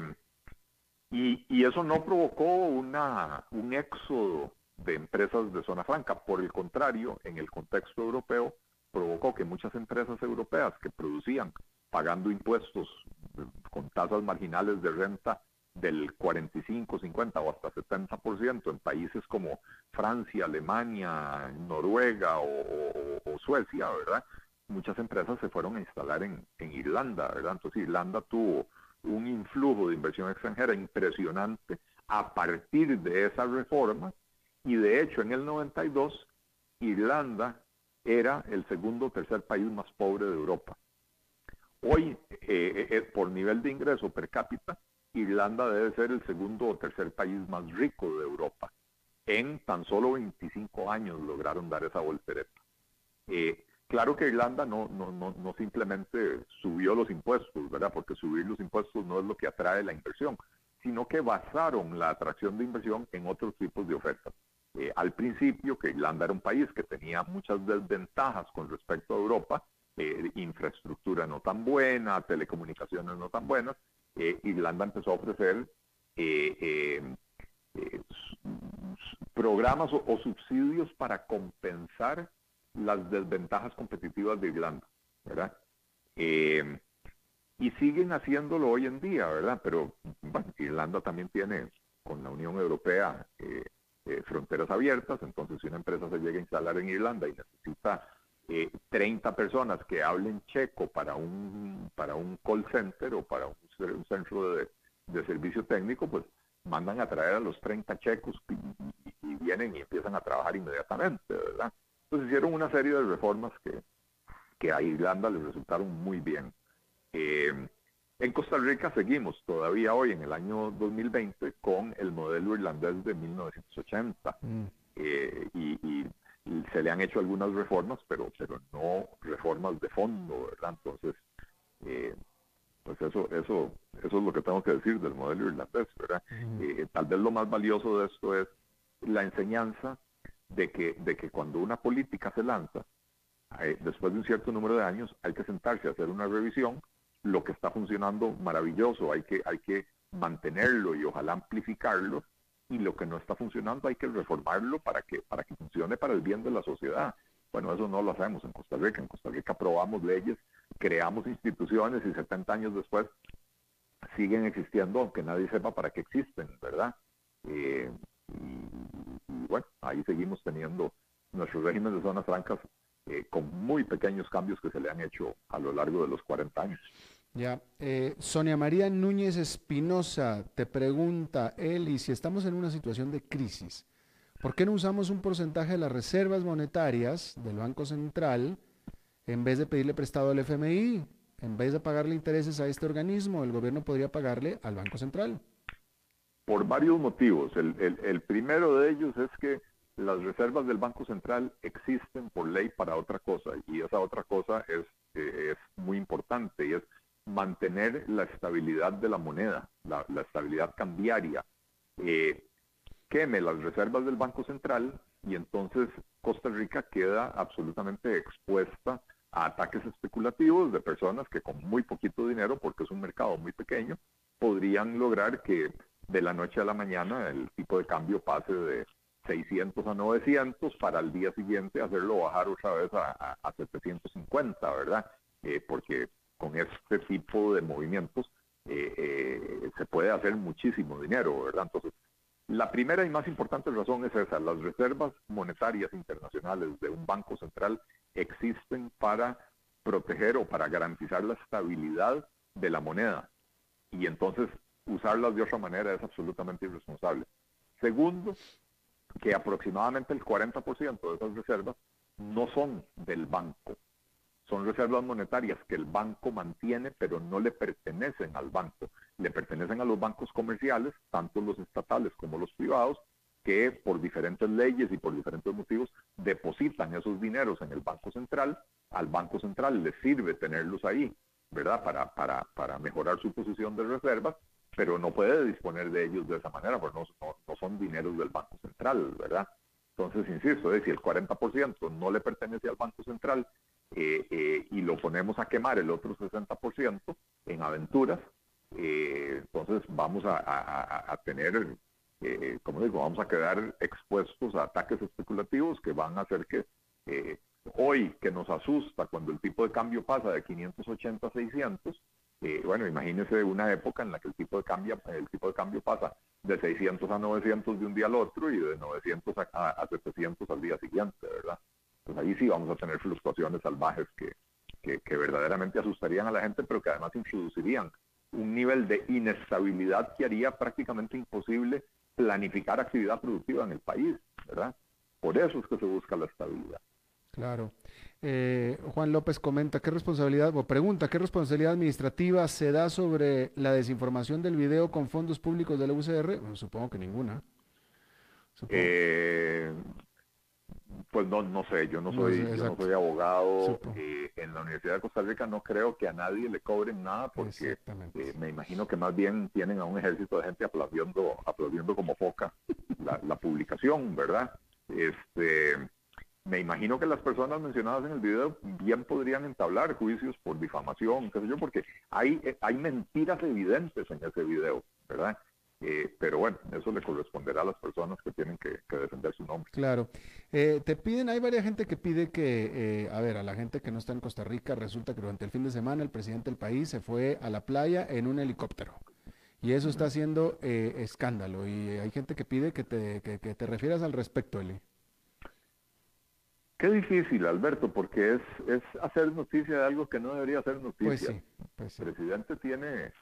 y, eso no provocó una, un éxodo de empresas de zona franca. Por el contrario, en el contexto europeo, provocó que muchas empresas europeas que producían pagando impuestos con tasas marginales de renta del 45, 50 o hasta 70% en países como Francia, Alemania, Noruega o, Suecia, ¿verdad? Muchas empresas se fueron a instalar en, Irlanda, ¿verdad? Entonces Irlanda tuvo un influjo de inversión extranjera impresionante a partir de esa reforma y de hecho en el 92 Irlanda era el segundo o tercer país más pobre de Europa. Hoy, eh, eh, eh, por nivel de ingreso per cápita, Irlanda debe ser el segundo o tercer país más rico de Europa. En tan solo 25 años lograron dar esa voltereta. Claro que Irlanda no, no, no, no simplemente subió los impuestos, ¿verdad? Porque subir los impuestos no es lo que atrae la inversión, sino que basaron la atracción de inversión en otros tipos de ofertas. Eh, al principio, que Irlanda era un país que tenía muchas desventajas con respecto a Europa, eh, infraestructura no tan buena, telecomunicaciones no tan buenas, eh, Irlanda empezó a ofrecer programas o subsidios para compensar las desventajas competitivas de Irlanda, ¿verdad? Eh, y siguen haciéndolo hoy en día, ¿verdad? Pero Irlanda también tiene con la Unión Europea eh, eh, fronteras abiertas, entonces si una empresa se llega a instalar en Irlanda y necesita 30 personas que hablen checo para un, para un call center o para un, centro de, servicio técnico, pues mandan a traer a los 30 checos y vienen y empiezan a trabajar inmediatamente, ¿verdad? Entonces hicieron una serie de reformas que, que a Irlanda le resultaron muy bien. Eh, en Costa Rica seguimos todavía hoy, en el año 2020, con el modelo irlandés de 1980. Mm. Eh, y, se le han hecho algunas reformas, pero, pero no reformas de fondo, ¿verdad? Entonces, eh, pues eso, eso, eso es lo que tengo que decir del modelo irlandés, ¿verdad? Mm. tal vez lo más valioso de esto es la enseñanza de que, de que cuando una política se lanza, eh, después de un cierto número de años, hay que sentarse a hacer una revisión, lo que está funcionando maravilloso, hay que, hay que mantenerlo y ojalá amplificarlo, y lo que no está funcionando hay que reformarlo para que, para que funcione para el bien de la sociedad. Bueno, eso no lo hacemos en Costa Rica. En Costa Rica aprobamos leyes, creamos instituciones y 70 años después siguen existiendo, aunque nadie sepa para qué existen, ¿verdad? Eh, y, bueno, ahí seguimos teniendo nuestros regímenes de zonas francas eh, con muy pequeños cambios que se le han hecho a lo largo de los 40 años. Ya, eh, Sonia María Núñez Espinosa te pregunta, Eli, si estamos en una situación de crisis, ¿por qué no usamos un porcentaje de las reservas monetarias del Banco Central en vez de pedirle prestado al FMI? En vez de pagarle intereses a este organismo, el gobierno podría pagarle al Banco Central. Por varios motivos. El, primero de ellos es que las reservas del Banco Central existen por ley para otra cosa y esa otra cosa es, eh, es muy importante y es mantener la estabilidad de la moneda, la, estabilidad cambiaria. Eh, queme las reservas del Banco Central y entonces Costa Rica queda absolutamente expuesta a ataques especulativos de personas que con muy poquito dinero, porque es un mercado muy pequeño, podrían lograr que de la noche a la mañana el tipo de cambio pase de 600 a 900 para el día siguiente hacerlo bajar otra vez a, a, 750, ¿verdad? Eh, porque con este tipo de movimientos eh, eh, se puede hacer muchísimo dinero, ¿verdad? Entonces, la primera y más importante razón es esa, las reservas monetarias internacionales de un banco central existen para proteger o para garantizar la estabilidad de la moneda y entonces usarlas de otra manera es absolutamente irresponsable. Segundo, que aproximadamente el 40% de esas reservas no son del banco, son reservas monetarias que el banco mantiene, pero no le pertenecen al banco. Le pertenecen a los bancos comerciales, tanto los estatales como los privados, que por diferentes leyes y por diferentes motivos depositan esos dineros en el Banco Central. Al Banco Central le sirve tenerlos ahí, ¿verdad? Para, para, para mejorar su posición de reservas, pero no puede disponer de ellos de esa manera, porque no, no, son dineros del Banco Central, ¿verdad? Entonces, insisto, es decir, el 40% no le pertenece al Banco Central eh, eh, y lo ponemos a quemar el otro 60% en aventuras, eh, entonces vamos a, tener, como digo, vamos a quedar expuestos a ataques especulativos que van a hacer que hoy, que nos asusta cuando el tipo de cambio pasa de 580 a 600, bueno, imagínese una época en la que el tipo de cambio, el tipo de cambio pasa de 600 a 900 de un día al otro y de 900 a, a 700 al día siguiente, ¿verdad? pues ahí sí vamos a tener fluctuaciones salvajes que, que, verdaderamente asustarían a la gente, pero que además introducirían un nivel de inestabilidad que haría prácticamente imposible planificar actividad productiva en el país, ¿verdad? Por eso es que se busca la estabilidad. Claro. Eh, Juan López comenta, ¿qué responsabilidad, o pregunta, ¿qué responsabilidad administrativa se da sobre la desinformación del video con fondos públicos de la UCR? supongo que ninguna. Eh, pues no, no sé, yo no soy, yo no soy abogado. Eh, en la Universidad de Costa Rica no creo que a nadie le cobren nada porque eh, me imagino que más bien tienen a un ejército de gente aplaudiendo, aplaudiendo como foca la, publicación, ¿verdad? Este, me imagino que las personas mencionadas en el video bien podrían entablar juicios por difamación, qué sé yo, porque hay, hay mentiras evidentes en ese video, ¿verdad? Eh, pero bueno, eso le corresponderá a las personas que tienen que, defender su nombre. Claro. Eh, te piden, hay varias gente que pide que, eh, a ver, a la gente que no está en Costa Rica, resulta que durante el fin de semana el presidente del país se fue a la playa en un helicóptero. Y eso está haciendo escándalo. Y hay gente que pide que te, que, te refieras al respecto, Eli. Qué difícil, Alberto, porque es, es hacer noticia de algo que no debería ser noticia. Pues sí, pues El presidente tiene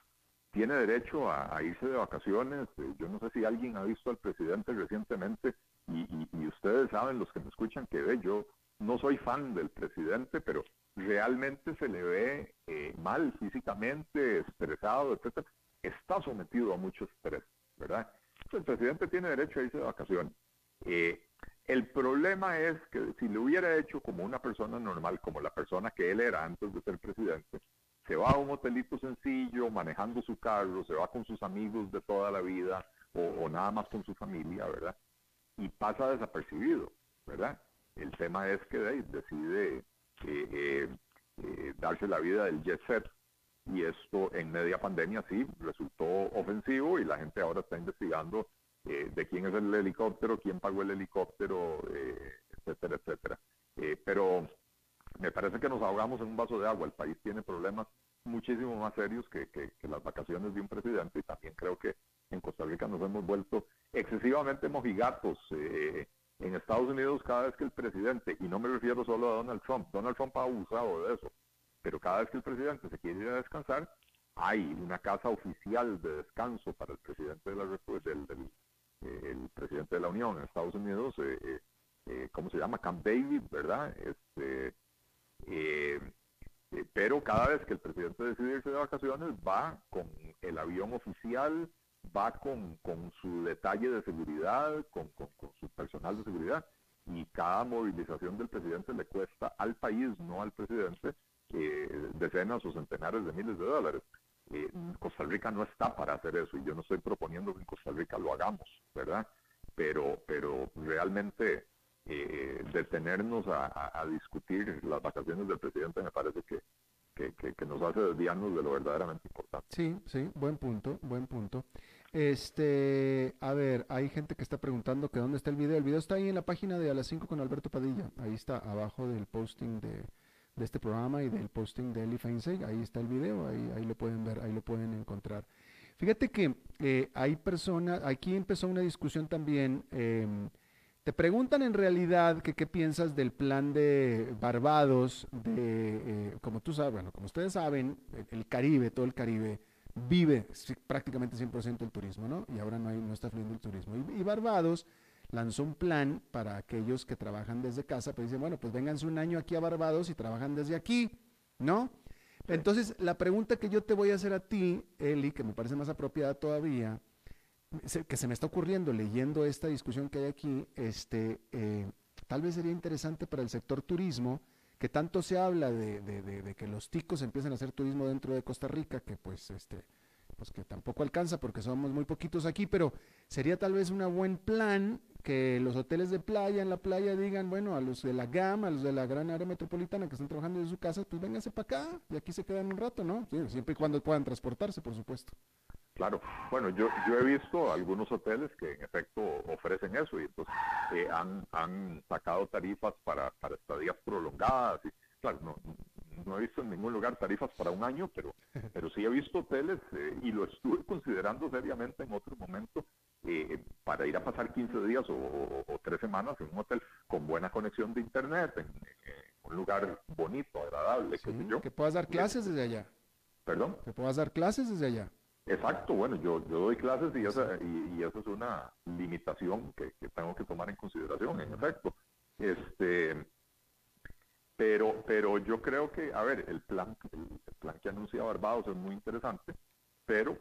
tiene derecho a, irse de vacaciones. Eh, yo no sé si alguien ha visto al presidente recientemente y, ustedes saben, los que me escuchan, que ve, yo no soy fan del presidente, pero realmente se le ve eh, mal físicamente, estresado, etcétera. Está sometido a mucho estrés, ¿verdad? el presidente tiene derecho a irse de vacaciones. Eh, el problema es que si lo hubiera hecho como una persona normal, como la persona que él era antes de ser presidente, se va a un hotelito sencillo, manejando su carro, se va con sus amigos de toda la vida o, nada más con su familia, ¿verdad? Y pasa desapercibido, ¿verdad? El tema es que decide eh, eh, eh, darse la vida del jet set y esto en media pandemia sí resultó ofensivo y la gente ahora está investigando de quién es el helicóptero, quién pagó el helicóptero, etcétera, etcétera. pero me parece que nos ahogamos en un vaso de agua. El país tiene problemas muchísimo más serios que, las vacaciones de un presidente y también creo que en Costa Rica nos hemos vuelto excesivamente mojigatos. Eh, En Estados Unidos, cada vez que el presidente, y no me refiero solo a Donald Trump, Donald Trump ha abusado de eso, pero cada vez que el presidente se quiere ir a descansar, hay una casa oficial de descanso para el presidente de la del, del eh, el presidente de la Unión en Estados Unidos, eh, eh, ¿cómo se llama? Camp David, ¿verdad? Este, pero cada vez que el presidente decide irse de vacaciones, va con el avión oficial, va con, con su detalle de seguridad, con, con, su personal de seguridad, y cada movilización del presidente le cuesta al país, no al presidente, decenas o centenares de miles de dólares. Eh, Costa Rica no está para hacer eso y yo no estoy proponiendo que en Costa Rica lo hagamos, ¿verdad? Pero, pero realmente eh, detenernos a, discutir las vacaciones del presidente me parece que, que, nos hace desviarnos de lo verdaderamente importante. Sí, sí, buen punto, buen punto. Este, a ver, hay gente que está preguntando que dónde está el video. El video está ahí en la página de A las 5 con Alberto Padilla. Ahí está, abajo del posting de, de este programa y del posting de Eli Feinseg. Ahí está el video, ahí, ahí lo pueden ver, ahí lo pueden encontrar. Fíjate que eh, hay personas, aquí empezó una discusión también. Em, te preguntan en realidad que qué piensas del plan de Barbados, de, eh, como tú sabes, bueno, como ustedes saben, el Caribe, todo el Caribe, vive prácticamente 100% el turismo, ¿no? Y ahora no, hay, no está fluyendo el turismo. y Barbados lanzó un plan para aquellos que trabajan desde casa, pues dicen, bueno, pues vénganse un año aquí a Barbados y trabajan desde aquí, ¿no? Entonces, la pregunta que yo te voy a hacer a ti, Eli, que me parece más apropiada todavía, que se me está ocurriendo leyendo esta discusión que hay aquí, este, eh, tal vez sería interesante para el sector turismo, que tanto se habla de, de, que los ticos empiecen a hacer turismo dentro de Costa Rica, que pues este, pues que tampoco alcanza porque somos muy poquitos aquí, pero sería tal vez un buen plan que los hoteles de playa en la playa digan, bueno, a los de la gama, a los de la gran área metropolitana que están trabajando en su casa, pues vénganse para acá y aquí se quedan un rato, ¿no? siempre y cuando puedan transportarse, por supuesto. Claro, bueno, yo, yo he visto algunos hoteles que en efecto ofrecen eso y entonces eh, han, han sacado tarifas para, para estadías prolongadas y claro, no, no he visto en ningún lugar tarifas para un año, pero, pero sí he visto hoteles eh, y lo estuve considerando seriamente en otro momento eh, para ir a pasar 15 días o, tres semanas en un hotel con buena conexión de internet, en, un lugar bonito, agradable, yo. Que puedas dar clases desde allá. ¿Perdón? Que puedas dar clases desde allá. Exacto, bueno, yo, yo doy clases y esa, y, eso es una limitación que, que, tengo que tomar en consideración, en efecto. Este, pero, pero yo creo que, a ver, el plan, el, plan que anuncia Barbados es muy interesante, pero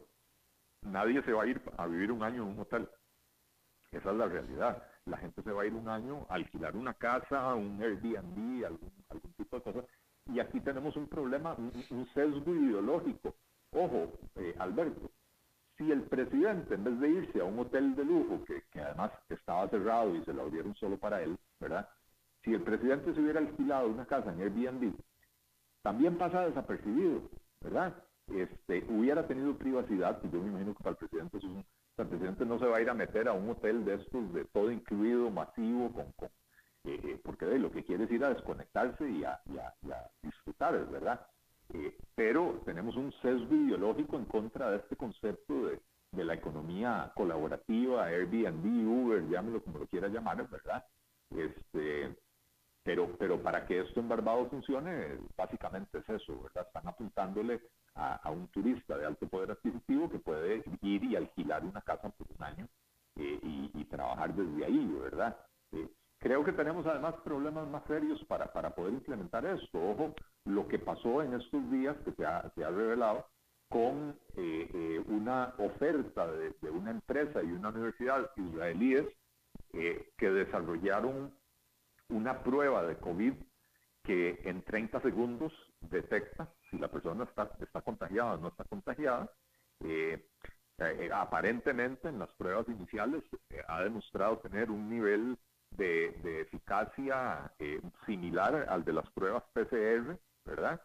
nadie se va a ir a vivir un año en un hotel. Esa es la realidad. La gente se va a ir un año a alquilar una casa, un Airbnb, algún, algún tipo de cosas. Y aquí tenemos un problema, un, sesgo ideológico. Ojo, eh, Alberto, si el presidente, en vez de irse a un hotel de lujo, que, además estaba cerrado y se lo abrieron solo para él, ¿verdad? si el presidente se hubiera alquilado una casa en Airbnb, también pasa desapercibido, ¿verdad? Este, hubiera tenido privacidad, y yo me imagino que para el presidente el presidente no se va a ir a meter a un hotel de estos de todo incluido, masivo, con, eh, eh, porque lo que quiere es ir a desconectarse y a, disfrutar, ¿verdad? Eh, pero tenemos un sesgo ideológico en contra de este concepto de, de la economía colaborativa, Airbnb, Uber, llámelo como lo quiera llamar, ¿verdad? Este, pero, pero para que esto en Barbados funcione, básicamente es eso, ¿verdad? Están apuntándole a, un turista de alto poder adquisitivo que puede ir y alquilar una casa por un año eh, y, trabajar desde ahí, ¿verdad? Eh, creo que tenemos además problemas más serios para, para poder implementar esto. Ojo, lo que pasó en estos días que se ha, se ha revelado con eh, una oferta de, una empresa y una universidad israelíes que desarrollaron una prueba de COVID que en 30 segundos detecta si la persona está, está contagiada o no está contagiada. Eh, eh, aparentemente en las pruebas iniciales eh, ha demostrado tener un nivel de, eficacia similar al de las pruebas PCR, ¿verdad?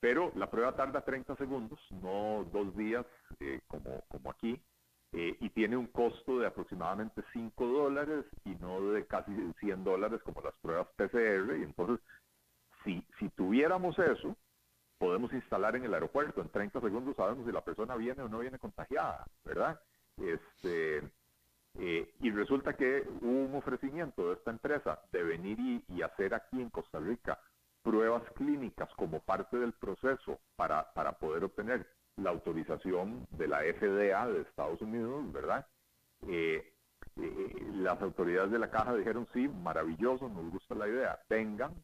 pero la prueba tarda 30 segundos, no dos días como, como aquí. Eh, y tiene un costo de aproximadamente 5 dólares y no de casi 100 dólares como las pruebas PCR. Y entonces, si, si tuviéramos eso, podemos instalar en el aeropuerto. En 30 segundos sabemos si la persona viene o no viene contagiada, ¿verdad? Este, Eh, y resulta que hubo un ofrecimiento de esta empresa de venir y, hacer aquí en Costa Rica pruebas clínicas como parte del proceso para, para poder obtener la autorización de la FDA de Estados Unidos, ¿verdad? Eh, eh, las autoridades de la caja dijeron, sí, maravilloso, nos gusta la idea, vengan.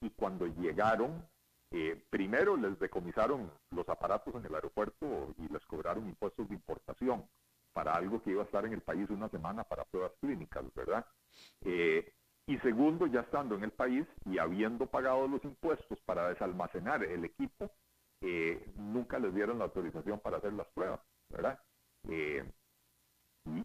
Y cuando llegaron, eh, primero les decomisaron los aparatos en el aeropuerto y les cobraron impuestos de importación para algo que iba a estar en el país una semana para pruebas clínicas, ¿verdad? Eh, y segundo, ya estando en el país y habiendo pagado los impuestos para desalmacenar el equipo, nunca les dieron la autorización para hacer las pruebas, ¿verdad?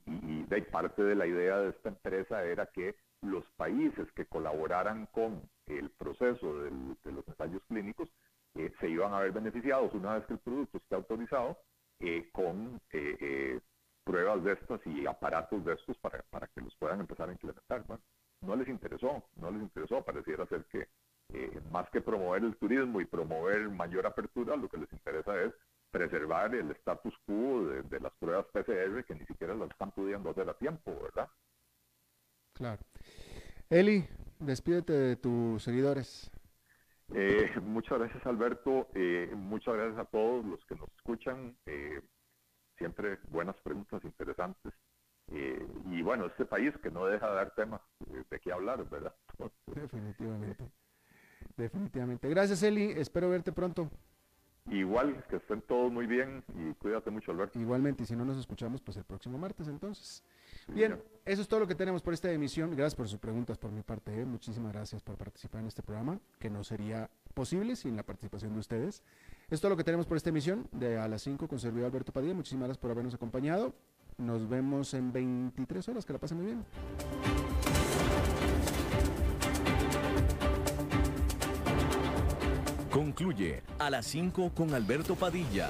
y, de parte de la idea de esta empresa era que los países que colaboraran con el proceso de los ensayos clínicos eh, se iban a ver beneficiados una vez que el producto esté autorizado eh, con eh, pruebas de estas y aparatos de estos para, para que los puedan empezar a implementar. no les interesó, no les interesó, pareciera ser que más que promover el turismo y promover mayor apertura, lo que les interesa es preservar el status quo de, las pruebas PCR que ni siquiera las están pudiendo hacer a tiempo, ¿verdad? Claro. Eli, despídete de tus seguidores. Eh, muchas gracias Alberto, eh, muchas gracias a todos los que nos escuchan, eh, siempre buenas preguntas interesantes. y bueno, este país que no deja de dar temas de qué hablar, ¿verdad? Definitivamente. Definitivamente. Gracias Eli, espero verte pronto. Igual, que estén todos muy bien y cuídate mucho, Alberto. Igualmente, y si no nos escuchamos, pues el próximo martes entonces. bien, eso es todo lo que tenemos por esta emisión. Gracias por sus preguntas por mi parte. ¿eh? Muchísimas gracias por participar en este programa, que no sería posible sin la participación de ustedes. Esto es lo que tenemos por esta emisión de A las 5 con servidor Alberto Padilla. Muchísimas gracias por habernos acompañado. Nos vemos en 23 horas. Que la pasen muy bien. Concluye a las 5 con Alberto Padilla.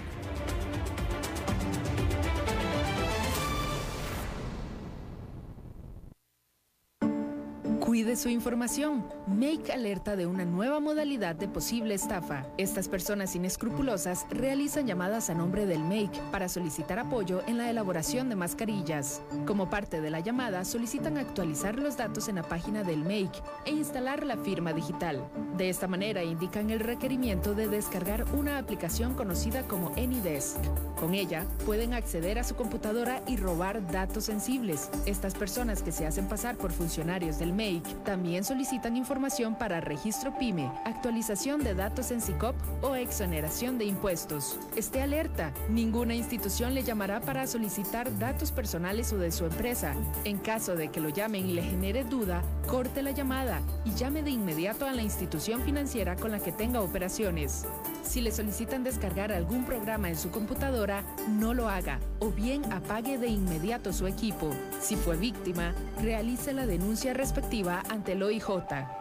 Cuide su información. Make alerta de una nueva modalidad de posible estafa. Estas personas inescrupulosas realizan llamadas a nombre del Make para solicitar apoyo en la elaboración de mascarillas. Como parte de la llamada, solicitan actualizar los datos en la página del Make e instalar la firma digital. De esta manera indican el requerimiento de descargar una aplicación conocida como AnyDesk. Con ella pueden acceder a su computadora y robar datos sensibles. Estas personas que se hacen pasar por funcionarios del Make también solicitan información para registro PYME, actualización de datos en SICOP o exoneración de impuestos. Esté alerta, ninguna institución le llamará para solicitar datos personales o de su empresa. En caso de que lo llamen y le genere duda, corte la llamada y llame de inmediato a la institución financiera con la que tenga operaciones. Si le solicitan descargar algún programa en su computadora, no lo haga o bien apague de inmediato su equipo. Si fue víctima, realice la denuncia respectiva ante el OIJ.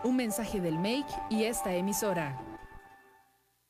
Un mensaje del MAKE y esta emisora.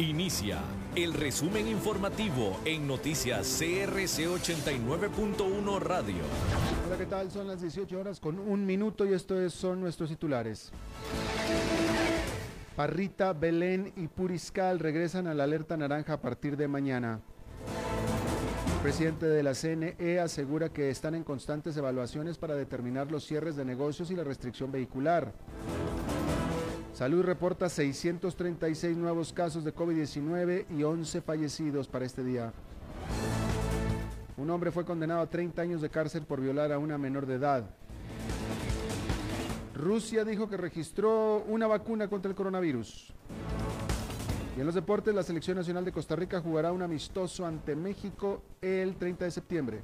Inicia el resumen informativo en noticias CRC 89.1 Radio. Hola, ¿qué tal? Son las 18 horas con un minuto y estos son nuestros titulares. Parrita, Belén y Puriscal regresan a la alerta naranja a partir de mañana. El presidente de la CNE asegura que están en constantes evaluaciones para determinar los cierres de negocios y la restricción vehicular. Salud reporta 636 nuevos casos de COVID-19 y 11 fallecidos para este día. Un hombre fue condenado a 30 años de cárcel por violar a una menor de edad. Rusia dijo que registró una vacuna contra el coronavirus. Y en los deportes, la Selección Nacional de Costa Rica jugará un amistoso ante México el 30 de septiembre.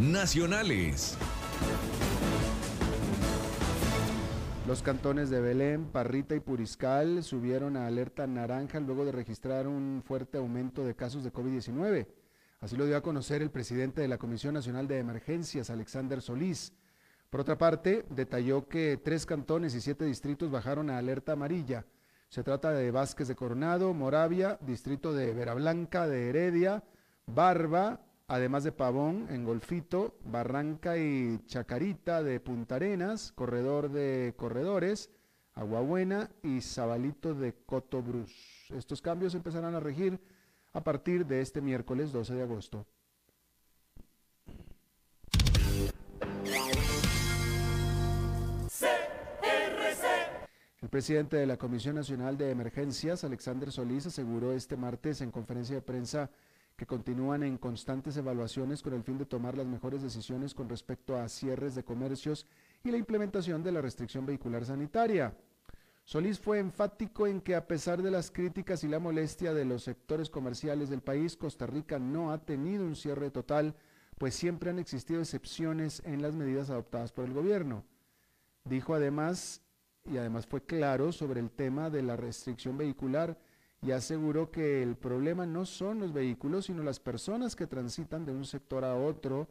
Nacionales. Los cantones de Belén, Parrita y Puriscal subieron a alerta naranja luego de registrar un fuerte aumento de casos de COVID-19. Así lo dio a conocer el presidente de la Comisión Nacional de Emergencias, Alexander Solís. Por otra parte, detalló que tres cantones y siete distritos bajaron a alerta amarilla. Se trata de Vázquez de Coronado, Moravia, distrito de Verablanca, de Heredia, Barba, además de Pavón, en Golfito, Barranca y Chacarita de Punta Arenas, Corredor de Corredores, Aguabuena y Zabalito de Cotobruz. Estos cambios empezarán a regir a partir de este miércoles 12 de agosto. El presidente de la Comisión Nacional de Emergencias, Alexander Solís, aseguró este martes en conferencia de prensa que continúan en constantes evaluaciones con el fin de tomar las mejores decisiones con respecto a cierres de comercios y la implementación de la restricción vehicular sanitaria. Solís fue enfático en que a pesar de las críticas y la molestia de los sectores comerciales del país, Costa Rica no ha tenido un cierre total, pues siempre han existido excepciones en las medidas adoptadas por el gobierno. Dijo además y además fue claro sobre el tema de la restricción vehicular y aseguró que el problema no son los vehículos, sino las personas que transitan de un sector a otro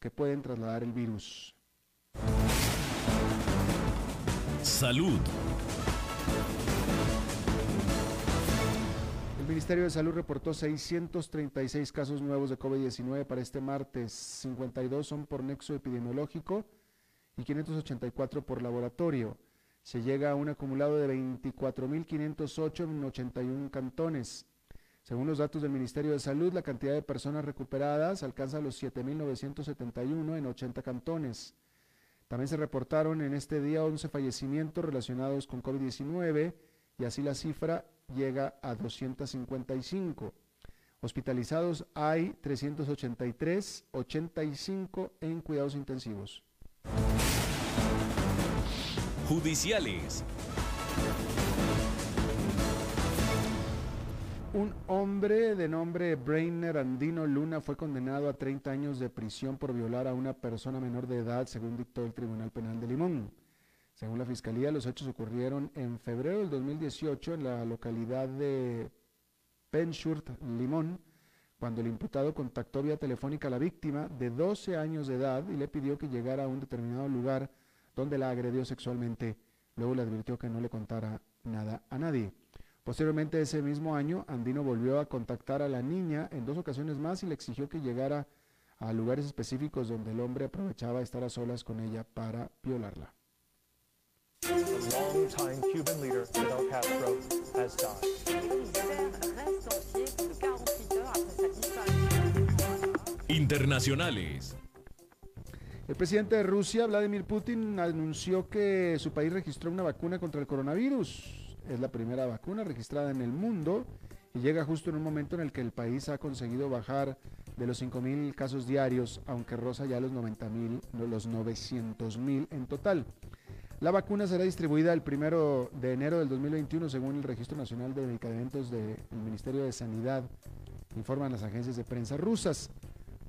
que pueden trasladar el virus. Salud. El Ministerio de Salud reportó 636 casos nuevos de COVID-19 para este martes. 52 son por nexo epidemiológico y 584 por laboratorio se llega a un acumulado de 24.508 en 81 cantones. Según los datos del Ministerio de Salud, la cantidad de personas recuperadas alcanza los 7.971 en 80 cantones. También se reportaron en este día 11 fallecimientos relacionados con COVID-19 y así la cifra llega a 255. Hospitalizados hay 383, 85 en cuidados intensivos judiciales. Un hombre de nombre Brainer Andino Luna fue condenado a 30 años de prisión por violar a una persona menor de edad, según dictó el Tribunal Penal de Limón. Según la Fiscalía, los hechos ocurrieron en febrero del 2018 en la localidad de Penshurt, Limón, cuando el imputado contactó vía telefónica a la víctima de 12 años de edad y le pidió que llegara a un determinado lugar donde la agredió sexualmente. Luego le advirtió que no le contara nada a nadie. Posteriormente ese mismo año, Andino volvió a contactar a la niña en dos ocasiones más y le exigió que llegara a lugares específicos donde el hombre aprovechaba estar a solas con ella para violarla. Internacionales. El presidente de Rusia, Vladimir Putin, anunció que su país registró una vacuna contra el coronavirus. Es la primera vacuna registrada en el mundo y llega justo en un momento en el que el país ha conseguido bajar de los 5.000 casos diarios, aunque roza ya los 90.000, los 900.000 en total. La vacuna será distribuida el primero de enero del 2021 según el Registro Nacional de Medicamentos del Ministerio de Sanidad, informan las agencias de prensa rusas.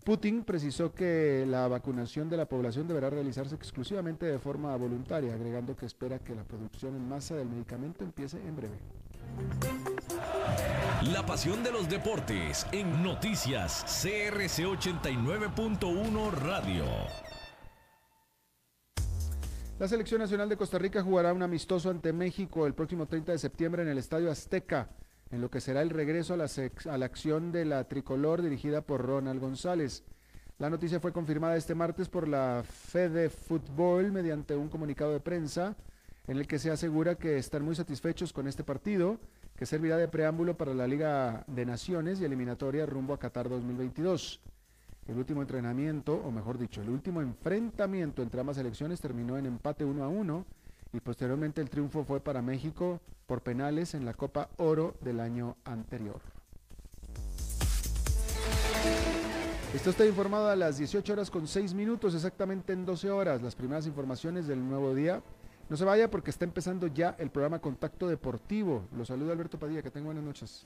Putin precisó que la vacunación de la población deberá realizarse exclusivamente de forma voluntaria, agregando que espera que la producción en masa del medicamento empiece en breve. La pasión de los deportes en noticias CRC 89.1 Radio. La Selección Nacional de Costa Rica jugará un amistoso ante México el próximo 30 de septiembre en el Estadio Azteca en lo que será el regreso a la, acción de la tricolor dirigida por Ronald González. La noticia fue confirmada este martes por la Fede Fútbol mediante un comunicado de prensa. en el que se asegura que están muy satisfechos con este partido, que servirá de preámbulo para la Liga de Naciones y eliminatoria rumbo a Qatar 2022. El último entrenamiento, o mejor dicho, el último enfrentamiento entre ambas selecciones terminó en empate 1 a 1 y posteriormente el triunfo fue para México por penales en la Copa Oro del año anterior. Esto está informado a las 18 horas con 6 minutos, exactamente en 12 horas. Las primeras informaciones del nuevo día. No se vaya porque está empezando ya el programa Contacto Deportivo. Los saludo Alberto Padilla, que tengan buenas noches.